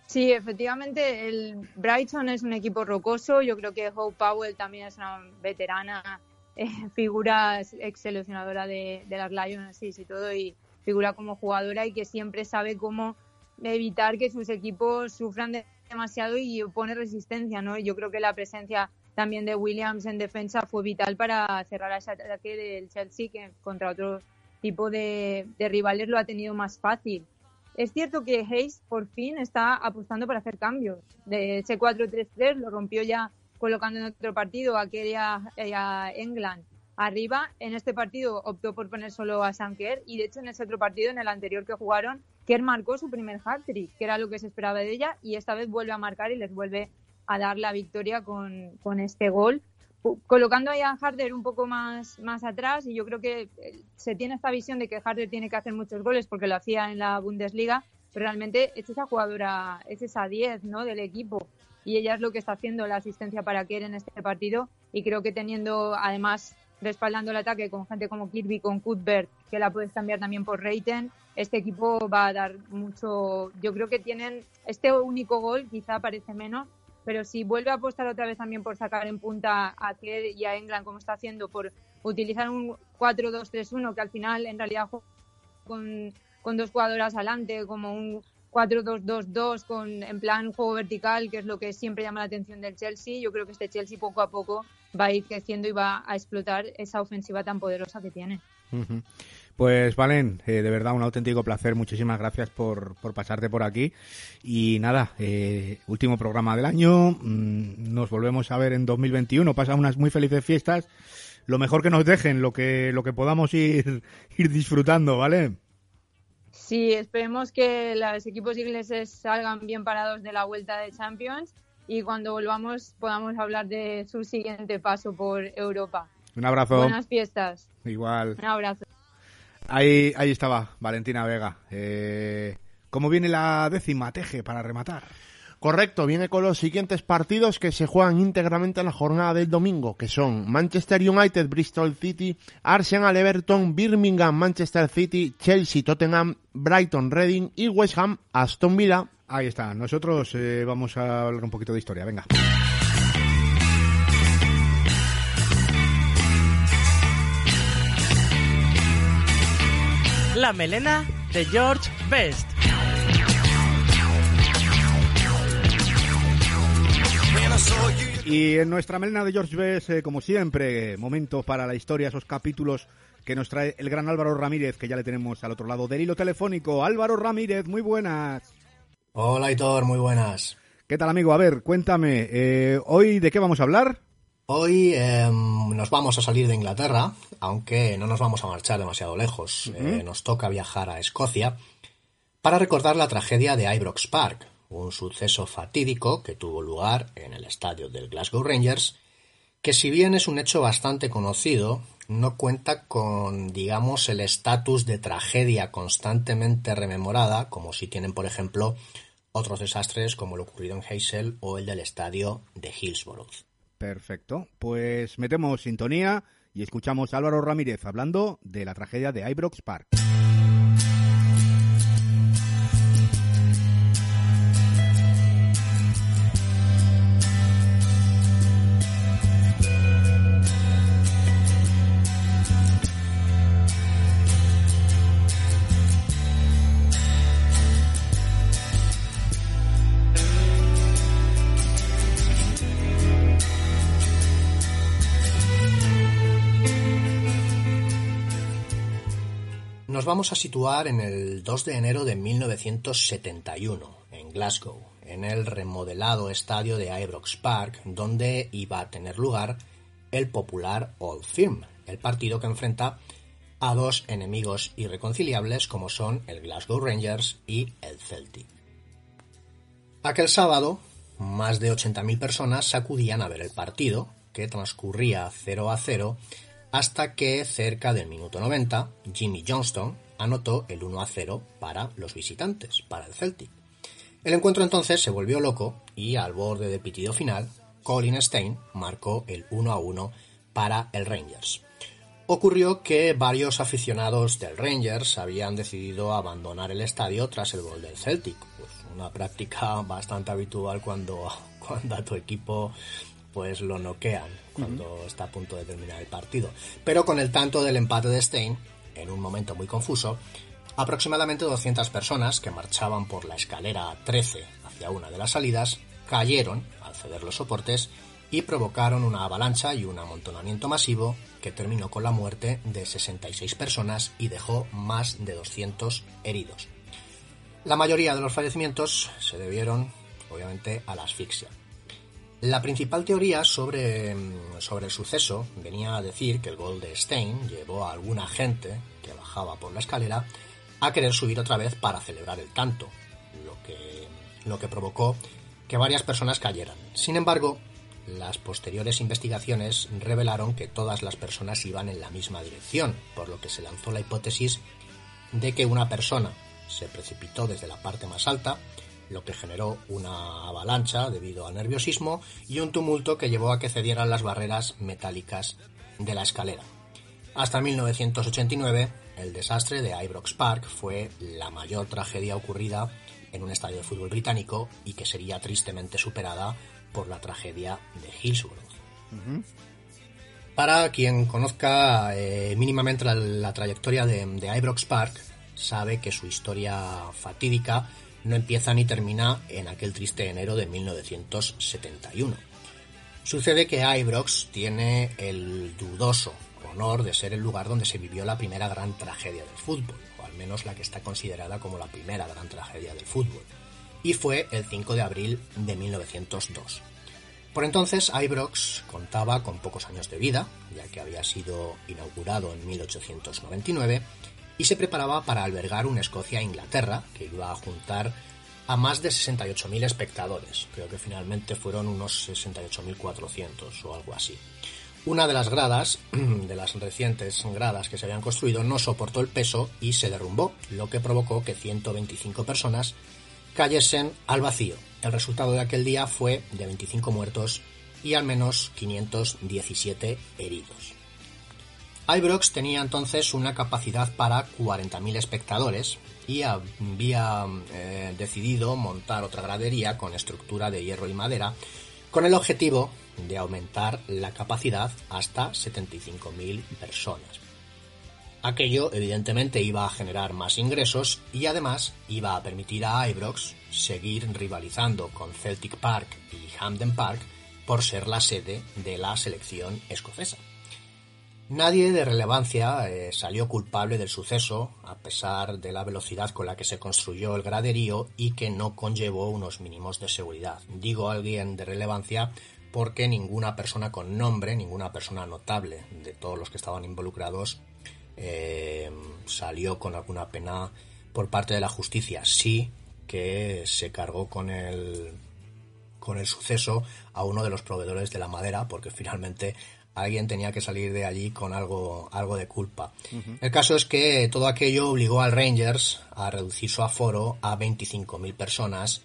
Sí, efectivamente, el Brighton es un equipo rocoso. Yo creo que Hope Powell también es una veterana eh, figura ex seleccionadora de, de las Lions y todo, y figura como jugadora y que siempre sabe cómo evitar que sus equipos sufran demasiado y opone resistencia, ¿no? Yo creo que la presencia también de Williams en defensa fue vital para cerrar ese ataque del Chelsea que contra otro tipo de, rivales lo ha tenido más fácil. Es cierto que Hayes por fin está apostando para hacer cambios. De ese 4-3-3 lo rompió ya colocando en otro partido a Kerry a, England arriba. En este partido optó por poner solo a Sanker y de hecho en ese otro partido, en el anterior que jugaron, Kerr marcó su primer hat-trick, que era lo que se esperaba de ella y esta vez vuelve a marcar y les vuelve a dar la victoria con, con este gol colocando ahí a Harder un poco más, más atrás y yo creo que eh, se tiene esta visión de que Harder tiene que hacer muchos goles porque lo hacía en la Bundesliga, pero realmente es esa jugadora, es esa 10 ¿no? del equipo y ella es lo que está haciendo la asistencia para Kerr en este partido y creo que teniendo además respaldando el ataque con gente como Kirby, con Cuthbert, que la puedes cambiar también por Reiten, este equipo va a dar mucho, yo creo que tienen este único gol, quizá parece menos, pero si vuelve a apostar otra vez también por sacar en punta a Kerr y a England como está haciendo, por utilizar un 4-2-3-1 que al final en realidad con, con dos jugadoras adelante, como un 4-2-2-2 con en plan juego vertical, que es lo que siempre llama la atención del Chelsea. Yo creo que este Chelsea poco a poco va a ir creciendo y va a explotar esa ofensiva tan poderosa que tiene. Pues Valen, eh, de verdad un auténtico placer. Muchísimas gracias por, por pasarte por aquí. Y nada, eh, último programa del año. Mm, nos volvemos a ver en 2021. Pasa unas muy felices fiestas. Lo mejor que nos dejen, lo que, lo que podamos ir, ir disfrutando, ¿vale? Sí, esperemos que los equipos ingleses salgan bien parados de la vuelta de Champions y cuando volvamos podamos hablar de su siguiente paso por Europa. Un abrazo. Buenas fiestas. Igual. Un abrazo. Ahí, ahí estaba, Valentina Vega. Eh, ¿Cómo viene la décima, Teje, para rematar? Correcto, viene con los siguientes partidos que se juegan íntegramente en la jornada del domingo, que son Manchester United, Bristol City, Arsenal, Everton, Birmingham, Manchester City, Chelsea, Tottenham, Brighton, Reading y West Ham, Aston Villa. Ahí está, nosotros eh, vamos a hablar un poquito de historia, venga. La melena de George Best. Y en nuestra melena de George Best, eh, como siempre, momento para la historia, esos capítulos que nos trae el gran Álvaro Ramírez, que ya le tenemos al otro lado del hilo telefónico. Álvaro Ramírez, muy buenas. Hola, Hitor, muy buenas. ¿Qué tal, amigo? A ver, cuéntame, eh, ¿hoy de qué vamos a hablar? Hoy eh, nos vamos a salir de Inglaterra, aunque no nos vamos a marchar demasiado lejos. eh, nos toca viajar a Escocia para recordar la tragedia de Ibrox Park, un suceso fatídico que tuvo lugar en el estadio del Glasgow Rangers, que si bien es un hecho bastante conocido, no cuenta con, digamos, el estatus de tragedia constantemente rememorada, como si tienen, por ejemplo, otros desastres como el ocurrido en Hazel o el del estadio de Hillsborough. Perfecto, pues metemos sintonía y escuchamos a Álvaro Ramírez hablando de la tragedia de Ibrox Park. Vamos a situar en el 2 de enero de 1971, en Glasgow, en el remodelado estadio de Ibrox Park, donde iba a tener lugar el popular Old Firm, el partido que enfrenta a dos enemigos irreconciliables como son el Glasgow Rangers y el Celtic. Aquel sábado, más de 80.000 personas acudían a ver el partido, que transcurría 0 a 0, hasta que cerca del minuto 90, Jimmy Johnston anotó el 1 a 0 para los visitantes, para el Celtic. El encuentro entonces se volvió loco y al borde del pitido final, Colin Stein marcó el 1 a 1 para el Rangers. Ocurrió que varios aficionados del Rangers habían decidido abandonar el estadio tras el gol del Celtic, pues una práctica bastante habitual cuando, cuando a tu equipo pues lo noquean cuando está a punto de terminar el partido. Pero con el tanto del empate de Stein, en un momento muy confuso, aproximadamente 200 personas que marchaban por la escalera 13 hacia una de las salidas cayeron al ceder los soportes y provocaron una avalancha y un amontonamiento masivo que terminó con la muerte de 66 personas y dejó más de 200 heridos. La mayoría de los fallecimientos se debieron, obviamente, a la asfixia. La principal teoría sobre, sobre, el suceso venía a decir que el gol de Stein llevó a alguna gente que bajaba por la escalera a querer subir otra vez para celebrar el tanto, lo que, lo que provocó que varias personas cayeran. Sin embargo, las posteriores investigaciones revelaron que todas las personas iban en la misma dirección, por lo que se lanzó la hipótesis de que una persona se precipitó desde la parte más alta, lo que generó una avalancha debido al nerviosismo y un tumulto que llevó a que cedieran las barreras metálicas de la escalera. Hasta 1989, el desastre de Ibrox Park fue la mayor tragedia ocurrida en un estadio de fútbol británico y que sería tristemente superada por la tragedia de Hillsborough. Para quien conozca eh, mínimamente la, trayectoria de, de Ibrox Park, sabe que su historia fatídica no empieza ni termina en aquel triste enero de 1971. Sucede que Ibrox tiene el dudoso honor de ser el lugar donde se vivió la primera gran tragedia del fútbol, o al menos la que está considerada como la primera gran tragedia del fútbol, y fue el 5 de abril de 1902. Por entonces, Ibrox contaba con pocos años de vida, ya que había sido inaugurado en 1899, y se preparaba para albergar una Escocia-Inglaterra que iba a juntar a más de 68.000 espectadores. Creo que finalmente fueron unos 68.400 o algo así. Una de las gradas, de las recientes gradas que se habían construido, no soportó el peso y se derrumbó, lo que provocó que 125 personas cayesen al vacío. El resultado de aquel día fue de 25 muertos y al menos 517 heridos. Ibrox tenía entonces una capacidad para 40.000 espectadores y había eh, decidido montar otra gradería con estructura de hierro y madera con el objetivo de aumentar la capacidad hasta 75.000 personas. Aquello evidentemente iba a generar más ingresos y además iba a permitir a Ibrox seguir rivalizando con Celtic Park y Hampden Park por ser la sede de la selección escocesa. Nadie de relevancia eh, salió culpable del suceso, a pesar de la velocidad con la que se construyó el graderío y que no conllevó unos mínimos de seguridad. Digo alguien de relevancia porque ninguna persona con nombre, ninguna persona notable de todos los que estaban involucrados eh, salió con alguna pena por parte de la justicia. Sí que se cargó con el con el suceso a uno de los proveedores de la madera, porque finalmente alguien tenía que salir de allí con algo, algo de culpa. El caso es que todo aquello obligó al Rangers a reducir su aforo a 25.000 personas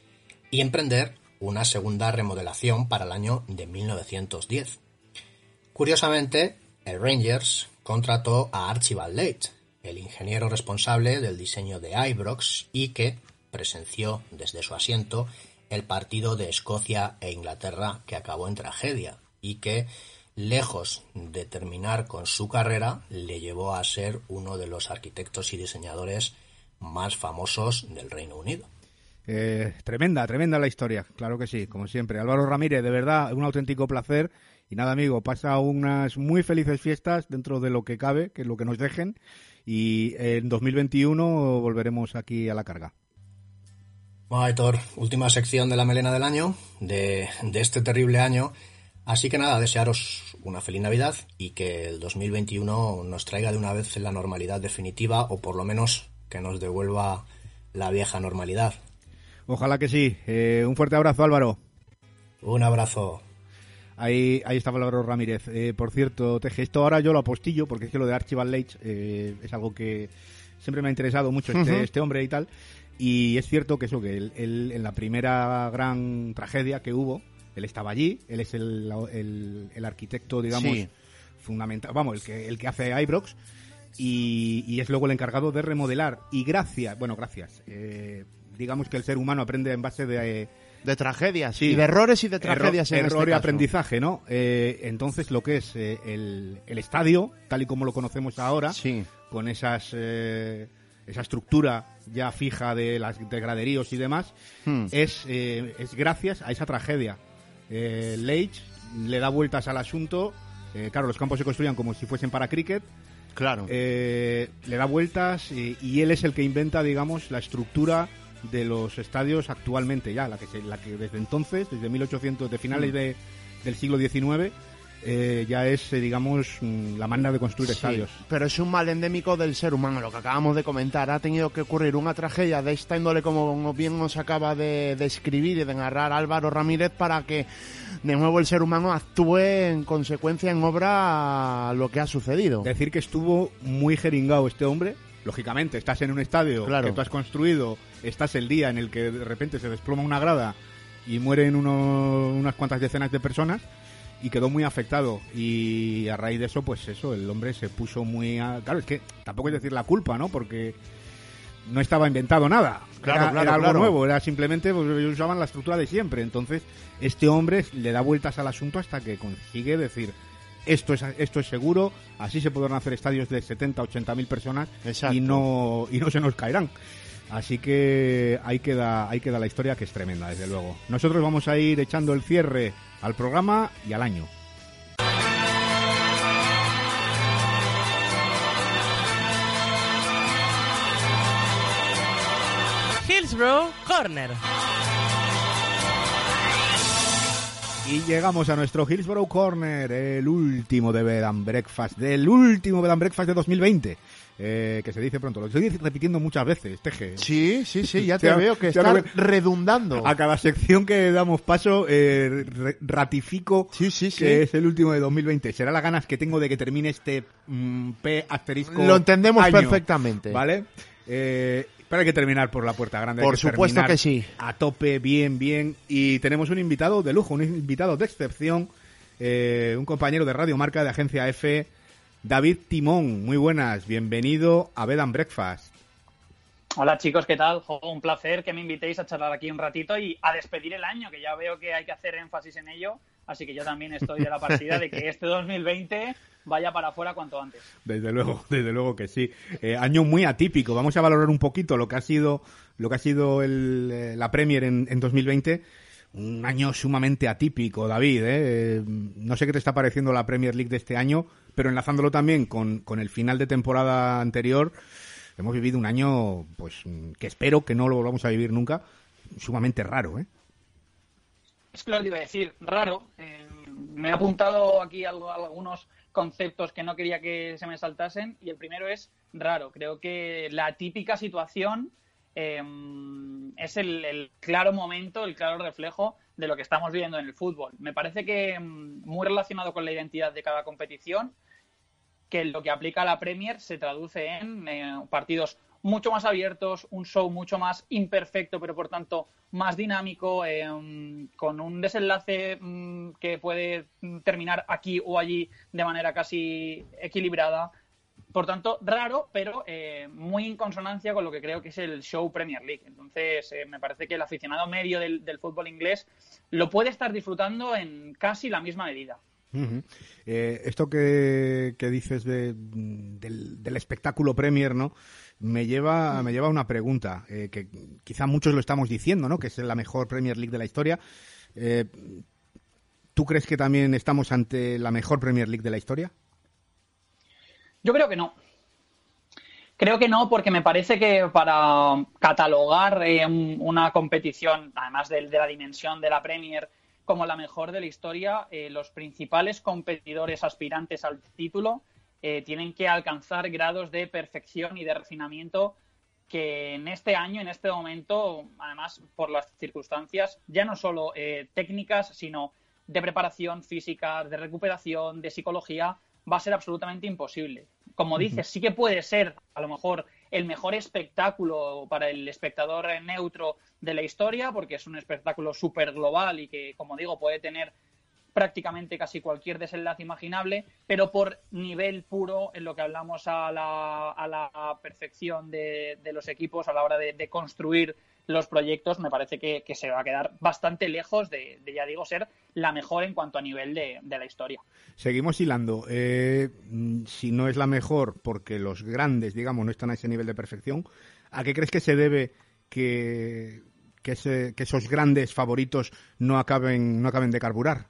y emprender una segunda remodelación para el año de 1910. Curiosamente, el Rangers contrató a Archibald Late, el ingeniero responsable del diseño de Ibrox y que presenció desde su asiento el partido de Escocia e Inglaterra que acabó en tragedia y que lejos de terminar con su carrera, le llevó a ser uno de los arquitectos y diseñadores más famosos del Reino Unido. Eh, tremenda, tremenda la historia, claro que sí, como siempre. Álvaro Ramírez, de verdad, un auténtico placer. Y nada, amigo, pasa unas muy felices fiestas dentro de lo que cabe, que es lo que nos dejen. Y en 2021 volveremos aquí a la carga. Bueno, Aitor, última sección de la melena del año, de, de este terrible año. Así que nada, desearos una feliz Navidad y que el 2021 nos traiga de una vez la normalidad definitiva o por lo menos que nos devuelva la vieja normalidad. Ojalá que sí. Eh, un fuerte abrazo, Álvaro. Un abrazo. Ahí, ahí está Álvaro Ramírez. Eh, por cierto, Teje, esto ahora yo lo apostillo porque es que lo de Archibald Leitch eh, es algo que siempre me ha interesado mucho este, este hombre y tal. Y es cierto que eso, que él, él, en la primera gran tragedia que hubo, él estaba allí, él es el, el, el arquitecto, digamos, Sí. fundamental, vamos, el que, el que hace Ibrox y, y es luego el encargado de remodelar. Y gracias, bueno, gracias, eh, digamos que el ser humano aprende en base de... eh, De tragedias, Sí. y de errores y de Error- tragedias en error este y caso. aprendizaje, ¿no? Eh, entonces, lo que es eh, el, el estadio, tal y como lo conocemos ahora, Sí. con esas eh, esa estructura ya fija de las de graderíos y demás, Hmm. es, eh, es gracias a esa tragedia. Eh, Leitch le da vueltas al asunto. eh, claro, los campos se construían como si fuesen para cricket. Claro. eh, le da vueltas y, y él es el que inventa, digamos, la estructura de los estadios actualmente ya, la que, se- la que desde entonces, desde 1800, de finales Mm. de, del siglo XIX, eh, ya es, eh, digamos, mm, la manera de construir Sí, estadios. pero es un mal endémico del ser humano, lo que acabamos de comentar. Ha tenido que ocurrir una tragedia de esta índole, como bien nos acaba de describir y de narrar Álvaro Ramírez, para que de nuevo el ser humano actúe en consecuencia en obra a lo que ha sucedido. Decir que estuvo muy jeringado este hombre. Lógicamente, estás en un estadio Claro. que tú has construido, estás el día en el que de repente se desploma una grada y mueren uno- unas cuantas decenas de personas y quedó muy afectado. Y a raíz de eso, pues eso, el hombre se puso muy... a- Claro, es que tampoco es decir la culpa, ¿no? Porque no estaba inventado nada. Claro, era, claro, era algo claro. nuevo, era simplemente, pues, ellos usaban la estructura de siempre. Entonces, este hombre le da vueltas al asunto hasta que consigue decir, esto es, esto es seguro, así se podrán hacer estadios de 70, 80 mil personas Exacto. y no, y no se nos caerán. Así que ahí queda, ahí queda la historia que es tremenda, desde luego. Nosotros vamos a ir echando el cierre al programa y al año. Hillsborough Corner. Y llegamos a nuestro Hillsborough Corner, el último de Bed and Breakfast, del último Bed and Breakfast de 2020. Eh, que se dice pronto, lo estoy repitiendo muchas veces, Teje. Sí, sí, sí, ya te veo que está redundando. A cada sección que damos paso, eh, ratifico Sí, sí, sí. que es el último de 2020. Será las ganas que tengo de que termine este mm, P asterisco. Lo entendemos año, perfectamente. ¿Vale? Eh, pero hay que terminar por la puerta grande. Por que supuesto que sí. A tope, bien, bien. Y tenemos un invitado de lujo, un invitado de excepción, eh, un compañero de Radio Marca de Agencia F, David Timón. Muy buenas, bienvenido a Bed and Breakfast. Hola chicos, ¿qué tal? Jo, un placer que me invitéis a charlar aquí un ratito y a despedir el año, que ya veo que hay que hacer énfasis en ello, así que yo también estoy de la partida de que este 2020 vaya para afuera cuanto antes. Desde luego, desde luego que sí. Eh, año muy atípico. Vamos a valorar un poquito lo que ha sido, lo que ha sido el, eh, la Premier en, en 2020. Un año sumamente atípico, David. ¿eh? Eh, No sé qué te está pareciendo la Premier League de este año, pero enlazándolo también con, con el final de temporada anterior, hemos vivido un año, pues, que espero que no lo volvamos a vivir nunca, sumamente raro, ¿eh? Es que lo iba a decir, raro. eh, me he apuntado aquí algo- algunos conceptos que no quería que se me saltasen y el primero es raro. Creo que la típica situación eh, es el, el claro momento, el claro reflejo de lo que estamos viviendo en el fútbol. Me parece que mm, muy relacionado con la identidad de cada competición, que lo que aplica la Premier se traduce en eh, partidos mucho más abiertos, un show mucho más imperfecto, pero por tanto más dinámico, eh, con un desenlace mm, que puede terminar aquí o allí de manera casi equilibrada. Por tanto, raro, pero eh, muy en consonancia con lo que creo que es el show Premier League. Entonces, eh, me parece que el aficionado medio del fútbol inglés lo puede estar disfrutando en casi la misma medida. Eh, esto que, dices del, espectáculo Premier, ¿no? Me lleva, me lleva a una pregunta, eh, que quizá muchos lo estamos diciendo, ¿no? Que es la mejor Premier League de la historia. Eh, ¿Tú crees que también estamos ante la mejor Premier League de la historia? Yo creo que no. Creo que no, porque me parece que para catalogar una competición, además de, la dimensión de la Premier, como la mejor de la historia, eh, los principales competidores aspirantes al título eh, tienen que alcanzar grados de perfección y de refinamiento que en este año, en este momento, además por las circunstancias, ya no solo eh, técnicas, sino de preparación física, de recuperación, de psicología, va a ser absolutamente imposible. Como dices, sí que puede ser a lo mejor el mejor espectáculo para el espectador neutro de la historia, porque es un espectáculo súper global y que, como digo, puede tener prácticamente casi cualquier desenlace imaginable, pero por nivel puro en lo que hablamos a la, a la perfección de, los equipos a la hora de construir los proyectos, me parece que, se va a quedar bastante lejos de, ya digo, ser la mejor en cuanto a nivel de, la historia. Seguimos hilando. Eh, si no es la mejor porque los grandes, digamos, no están a ese nivel de perfección, ¿a qué crees que se debe que, que, esos grandes favoritos no acaben, no acaben de carburar?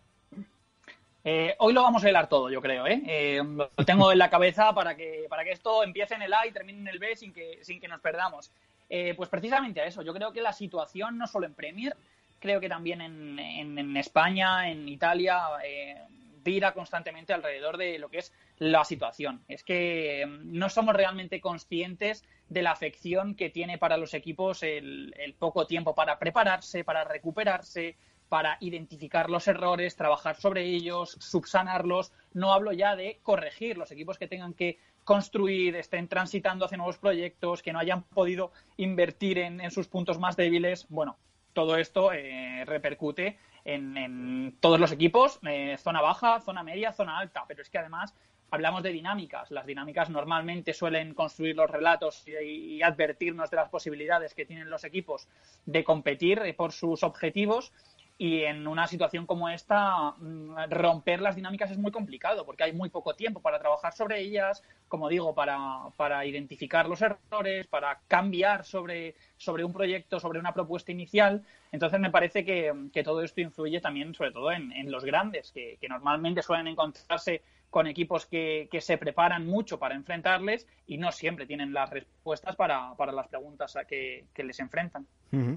Eh, hoy lo vamos a hilar todo, yo creo. ¿eh? lo tengo en la cabeza para que, para que esto empiece en el A y termine en el B sin que, sin que nos perdamos. Eh, pues precisamente a eso. Yo creo que la situación, no solo en Premier, creo que también en, España, en Italia, eh, vira constantemente alrededor de lo que es la situación. Es que mm, no somos realmente conscientes de la afección que tiene para los equipos el, poco tiempo para prepararse, para recuperarse, para identificar los errores, trabajar sobre ellos, subsanarlos. No hablo ya de corregir los equipos que tengan que construir, estén transitando hacia nuevos proyectos, que no hayan podido invertir en, sus puntos más débiles. Bueno, todo esto eh, repercute en, todos los equipos, eh, zona baja, zona media, zona alta, pero es que además hablamos de dinámicas. Las dinámicas normalmente suelen construir los relatos y, advertirnos de las posibilidades que tienen los equipos de competir eh, por sus objetivos y en una situación como esta, mm, romper las dinámicas es muy complicado porque hay muy poco tiempo para trabajar sobre ellas, como digo, para, para identificar los errores, para cambiar sobre, sobre un proyecto, sobre una propuesta inicial. Entonces me parece que, todo esto influye también, sobre todo en, en los grandes, que, que normalmente suelen encontrarse con equipos que, se preparan mucho para enfrentarles y no siempre tienen las respuestas para, las preguntas a que, les enfrentan.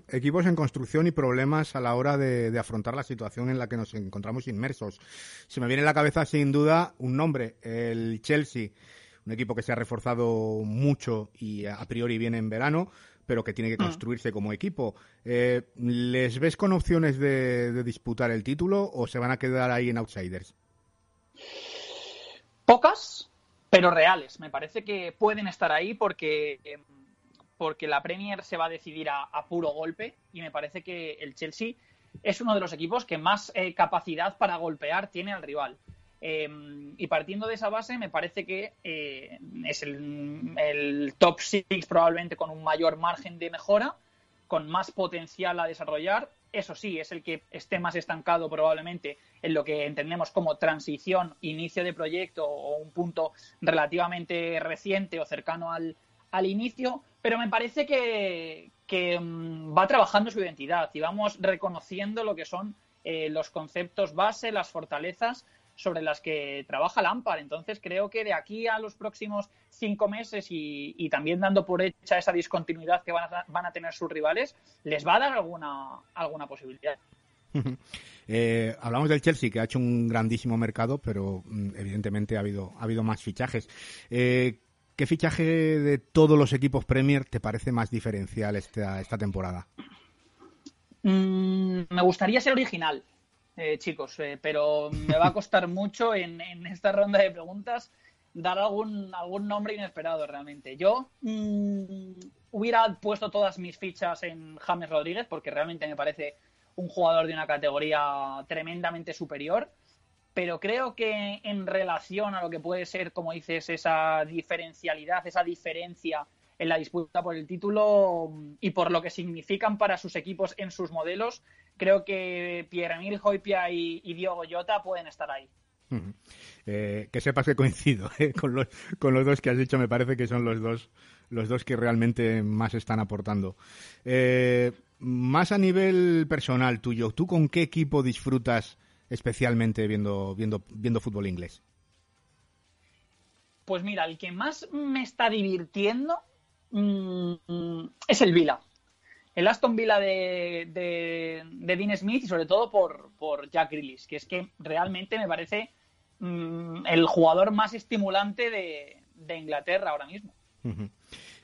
Equipos en construcción y problemas a la hora de, afrontar la situación en la que nos encontramos inmersos. Se me viene a la cabeza sin duda un nombre, el Chelsea, un equipo que se ha reforzado mucho y a priori viene en verano pero que tiene que mm. construirse como equipo. Eh, ¿Les ves con opciones de disputar el título o se van a quedar ahí en outsiders? Pocas, pero reales. Me parece que pueden estar ahí porque, porque la Premier se va a decidir a, puro golpe y me parece que el Chelsea es uno de los equipos que más eh, capacidad para golpear tiene al rival. Em, y partiendo de esa base, me parece que eh, es el, el, top 6 probablemente con un mayor margen de mejora, con más potencial a desarrollar eso sí, es el que esté más estancado probablemente en lo que entendemos como transición, inicio de proyecto o un punto relativamente reciente o cercano al, inicio, pero me parece que, mm, va trabajando su identidad y vamos reconociendo lo que son eh, los conceptos base, las fortalezas sobre las que trabaja Lampard. Entonces creo que de aquí a los próximos cinco meses y, también dando por hecha esa discontinuidad que van a, van a, tener sus rivales, les va a dar alguna, alguna posibilidad. Eh, hablamos del Chelsea, que ha hecho un grandísimo mercado, pero mm, evidentemente ha habido, ha habido más fichajes. Eh, ¿Qué fichaje de todos los equipos Premier te parece más diferencial esta, esta temporada? Mm, me gustaría ser original. Eh, chicos, eh, pero me va a costar mucho en, esta ronda de preguntas dar algún, algún nombre inesperado realmente. Yo mm, hubiera puesto todas mis fichas en James Rodríguez porque realmente me parece un jugador de una categoría tremendamente superior, pero creo que en relación a lo que puede ser, como dices, esa diferencialidad, esa diferencia en la disputa por el título y por lo que significan para sus equipos en sus modelos, creo que Pierre-Emile Hoypia y, Diogo Jota pueden estar ahí. Eh, que sepas que coincido eh, con, los, con los dos que has dicho, me parece que son los dos, los dos que realmente más están aportando. Eh, más a nivel personal tuyo, ¿tú con qué equipo disfrutas especialmente viendo, viendo, viendo fútbol inglés? Pues mira, el que más me está divirtiendo mm, es el Vila. El Aston Villa de, de, Dean Smith y sobre todo por, por Jack Grealish, que es que realmente me parece mm, el jugador más estimulante de, Inglaterra ahora mismo.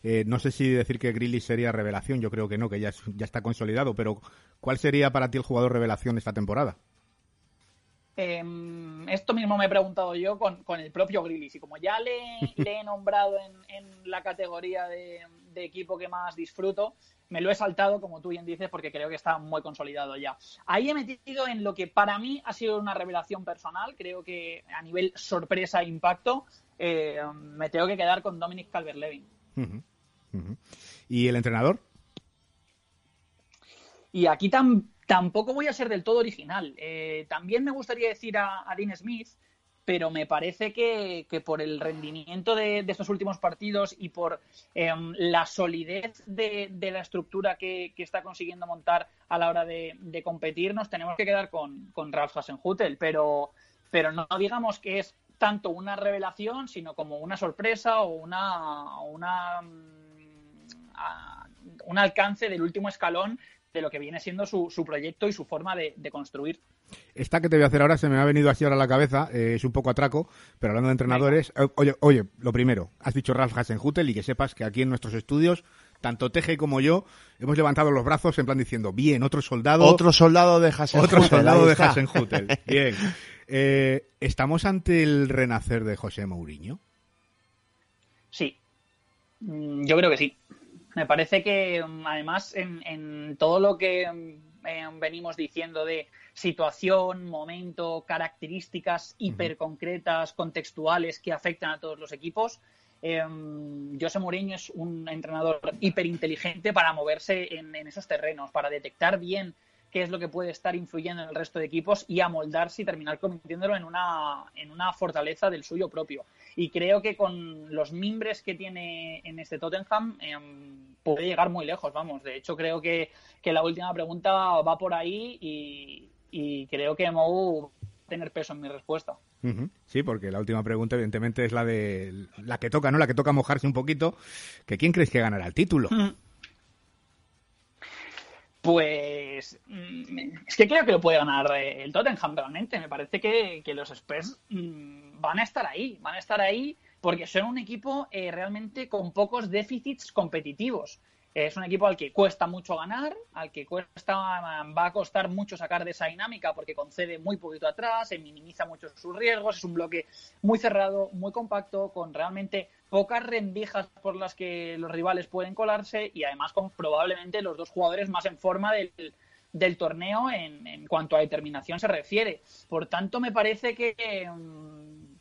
Eh, no sé si decir que Grealish sería revelación, yo creo que no, que ya, ya está consolidado, pero ¿cuál sería para ti el jugador revelación esta temporada? Em, esto mismo me he preguntado yo con, el propio Grealish y como ya le, he nombrado en, la categoría de, equipo que más disfruto, me lo he saltado, como tú bien dices, porque creo que está muy consolidado ya. Ahí he metido en lo que para mí ha sido una revelación personal, creo que a nivel sorpresa e impacto, eh, me tengo que quedar con Dominic Calvert-Levin. ¿Y el entrenador? Y aquí tampoco voy a ser del todo original. Eh, también me gustaría decir a Dean Smith pero me parece que, por el rendimiento de, estos últimos partidos y por em, la solidez de, la estructura que, está consiguiendo montar a la hora de, competir, nos tenemos que quedar con, con Ralf Hasenhutel, pero, pero no digamos que es tanto una revelación, sino como una sorpresa o una, una mm, un alcance del último escalón de lo que viene siendo su, su proyecto y su forma de, construir. Esta que te voy a hacer ahora se me ha venido así ahora a la cabeza, eh, es un poco atraco, pero hablando de entrenadores, eh, oye, oye, lo primero, has dicho Ralf Hasenhutel y que sepas que aquí en nuestros estudios, tanto Teje como yo, hemos levantado los brazos en plan diciendo, bien, otro soldado. Otro soldado de Hasenhutel. Otro soldado de Hasenhutel. bien. Eh, ¿Estamos ante el renacer de José Mourinho? Sí, mm, yo creo que sí. Me parece que mm, además en todo lo que mm, eh, venimos diciendo de situación, momento, características hiperconcretas, contextuales que afectan a todos los equipos. Eh, José Mourinho es un entrenador hiperinteligente para moverse en, esos terrenos, para detectar bien qué es lo que puede estar influyendo en el resto de equipos y amoldarse y terminar convirtiéndolo en una, en una fortaleza del suyo propio. Y creo que con los mimbres que tiene en este Tottenham em, puede llegar muy lejos, vamos. De hecho, creo que, la última pregunta va por ahí y, creo que Mou va a tener peso en mi respuesta. Sí, porque la última pregunta, evidentemente, es la de la que toca, ¿no? La que toca mojarse un poquito. Que ¿Quién crees que ganará el título? Pues mm, es que creo que lo puede ganar eh, el Tottenham realmente. Me parece que, los Spurs mm, van a estar ahí, van a estar ahí porque son un equipo eh, realmente con pocos déficits competitivos. Es un equipo al que cuesta mucho ganar, al que cuesta, va a costar mucho sacar de esa dinámica porque concede muy poquito atrás, se minimiza mucho sus riesgos, es un bloque muy cerrado, muy compacto, con realmente pocas rendijas por las que los rivales pueden colarse y además con probablemente los dos jugadores más en forma del, torneo en, en, cuanto a determinación se refiere. Por tanto, me parece que,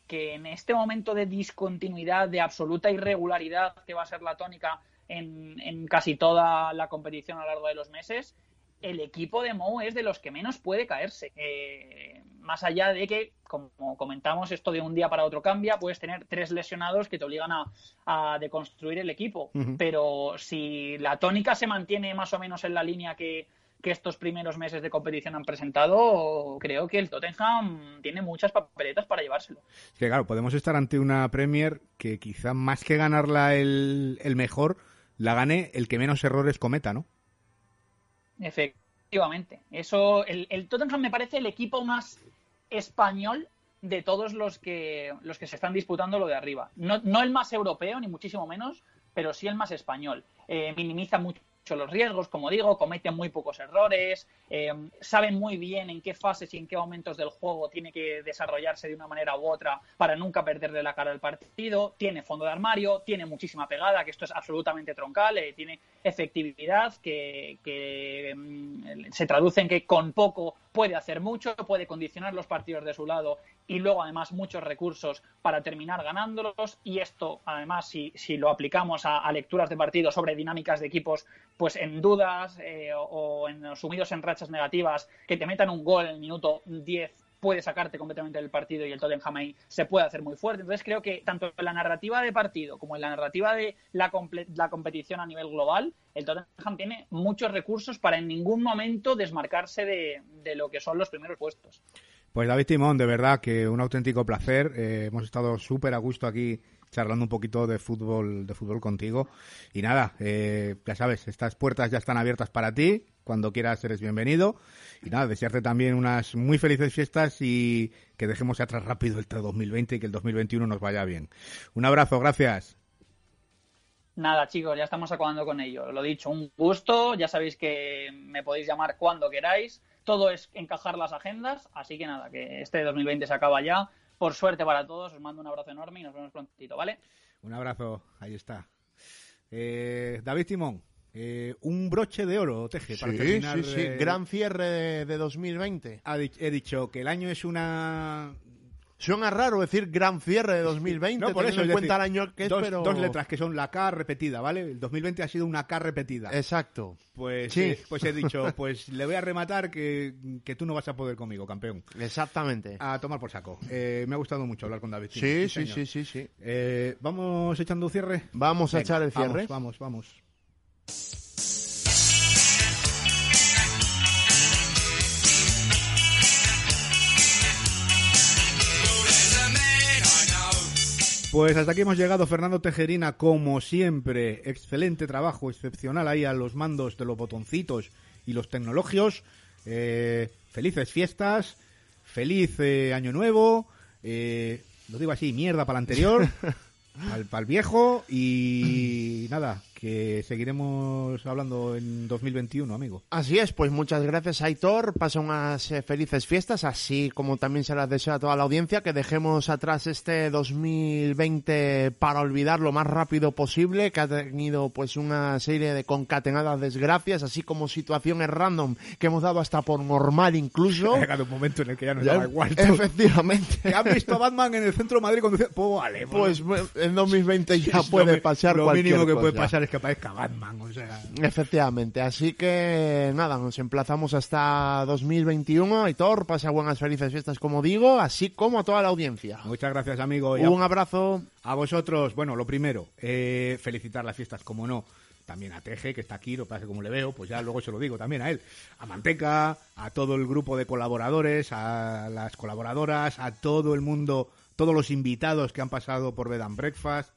que en este momento de discontinuidad, de absoluta irregularidad que va a ser la tónica en, casi toda la competición a lo largo de los meses, el equipo de Mou es de los que menos puede caerse. Eh, más allá de que, como comentamos, esto de un día para otro cambia, puedes tener tres lesionados que te obligan a, deconstruir el equipo. Pero si la tónica se mantiene más o menos en la línea que, que estos primeros meses de competición han presentado, creo que el Tottenham tiene muchas papeletas para llevárselo. Es que claro, podemos estar ante una Premier que quizá más que ganarla el, el mejor, la gane el que menos errores cometa, ¿no? Efectivamente. Eso, el, el, Tottenham me parece el equipo más español de todos los que, los que se están disputando lo de arriba. No, no el más europeo, ni muchísimo menos, pero sí el más español. Eh, minimiza mucho los riesgos, como digo, cometen muy pocos errores, eh, saben muy bien en qué fases y en qué momentos del juego tiene que desarrollarse de una manera u otra para nunca perderle la cara al partido, tiene fondo de armario, tiene muchísima pegada, que esto es absolutamente troncal, eh, tiene efectividad que, mm, se traduce en que con poco puede hacer mucho, puede condicionar los partidos de su lado y luego además muchos recursos para terminar ganándolos. Y esto además si, si lo aplicamos a, lecturas de partidos sobre dinámicas de equipos pues en dudas eh, o, en, sumidos en rachas negativas que te metan un gol en el minuto 10 puede sacarte completamente del partido y el Tottenham ahí se puede hacer muy fuerte. Entonces creo que tanto en la narrativa de partido como en la narrativa de la, la competición a nivel global, el Tottenham tiene muchos recursos para en ningún momento desmarcarse de, lo que son los primeros puestos. Pues David Timón, de verdad que un auténtico placer. Eh, hemos estado súper a gusto aquí charlando un poquito de fútbol, de fútbol contigo. Y nada, eh, ya sabes, estas puertas ya están abiertas para ti. Cuando quieras eres bienvenido. Y nada, desearte también unas muy felices fiestas y que dejemos atrás rápido el 2020 y que el 2021 nos vaya bien. Un abrazo, gracias. Nada, chicos, ya estamos acabando con ello. Lo dicho, un gusto. Ya sabéis que me podéis llamar cuando queráis. Todo es encajar las agendas. Así que nada, que este 2020 se acaba ya. Por suerte para todos. Os mando un abrazo enorme y nos vemos prontito, ¿vale? Un abrazo. Ahí está. Eh, David Timón. Eh, un broche de oro, Teje, para terminar. Sí, sí, gran cierre de, 2020. he dicho que el año es una Suena raro decir gran cierre de 2020, no, por eso en cuenta el año que es, dos, pero... dos letras que son la K repetida, ¿vale? El 2020 ha sido una K repetida. Exacto. Pues, sí. Eh, pues he dicho, pues le voy a rematar que, que, tú no vas a poder conmigo, campeón. Exactamente. A tomar por saco. Eh, me ha gustado mucho hablar con David. Sí, sí, sí, sí, sí. Eh, ¿Vamos echando cierre? Vamos a echar el cierre. Vamos, vamos, vamos. Pues hasta aquí hemos llegado, Fernando Tejerina, como siempre. Excelente trabajo, excepcional ahí a los mandos de los botoncitos y los tecnologios. Eh, felices fiestas, feliz eh, año nuevo. Eh, lo digo así, mierda para el anterior, para el viejo y nada, que seguiremos hablando en 2021, amigo. Así es, pues muchas gracias, Aitor. Pasa unas eh, felices fiestas, así como también se las deseo a toda la audiencia, que dejemos atrás este 2020 para olvidar lo más rápido posible, que ha tenido pues una serie de concatenadas desgracias, así como situaciones random que hemos dado hasta por normal incluso. Ha llegado un momento en el que ya nos da igual. Efectivamente. ¿Han visto a Batman en el centro de Madrid conduciendo? Pues vale. Pues, pues en 2020 ya puede pasar Lo mínimo que puede pasar que parezca Batman, o sea. Efectivamente, así que nada, nos emplazamos hasta 2021. Thor pasa buenas felices fiestas, como digo, así como a toda la audiencia. Muchas gracias, amigo. Un abrazo. A vosotros, bueno, lo primero, eh, felicitar las fiestas, como no también a Teje, que está aquí, lo que pasa como le veo, pues ya luego se lo digo también a él, a Manteca, a todo el grupo de colaboradores, a las colaboradoras, a todo el mundo, todos los invitados que han pasado por Bed and Breakfast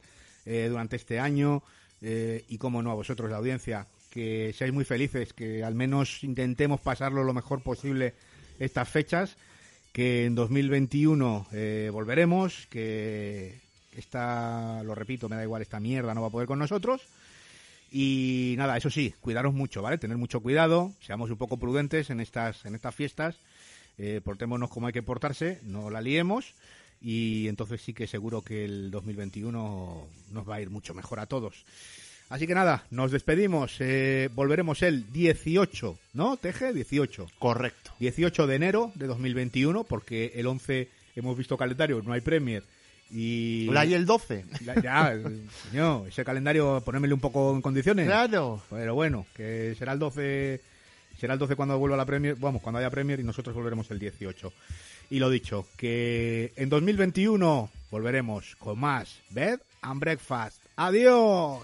eh, durante este año, eh, y como no a vosotros la audiencia, que seáis muy felices, que al menos intentemos pasarlo lo mejor posible estas fechas, que en 2021 eh, volveremos, que esta, lo repito, me da igual, esta mierda no va a poder con nosotros. Y nada, eso sí, cuidaros mucho, ¿vale? Tener mucho cuidado, seamos un poco prudentes en estas, en estas fiestas, eh, portémonos como hay que portarse, no la liemos y entonces sí que seguro que el 2021 nos va a ir mucho mejor a todos. Así que nada, nos despedimos. Eh, volveremos el 18, ¿no? Teje, 18. Correcto. 18 de enero de 2021, porque el 11 hemos visto calendario, no hay Premier. Y... La y el 12. ya, señor, ese calendario, ponérmelo un poco en condiciones. Claro. Pero bueno, que será el 12, será el 12 cuando vuelva la Premier, vamos, cuando haya Premier y nosotros volveremos el 18. Y lo dicho, que en 2021 volveremos con más Bed and Breakfast. ¡Adiós!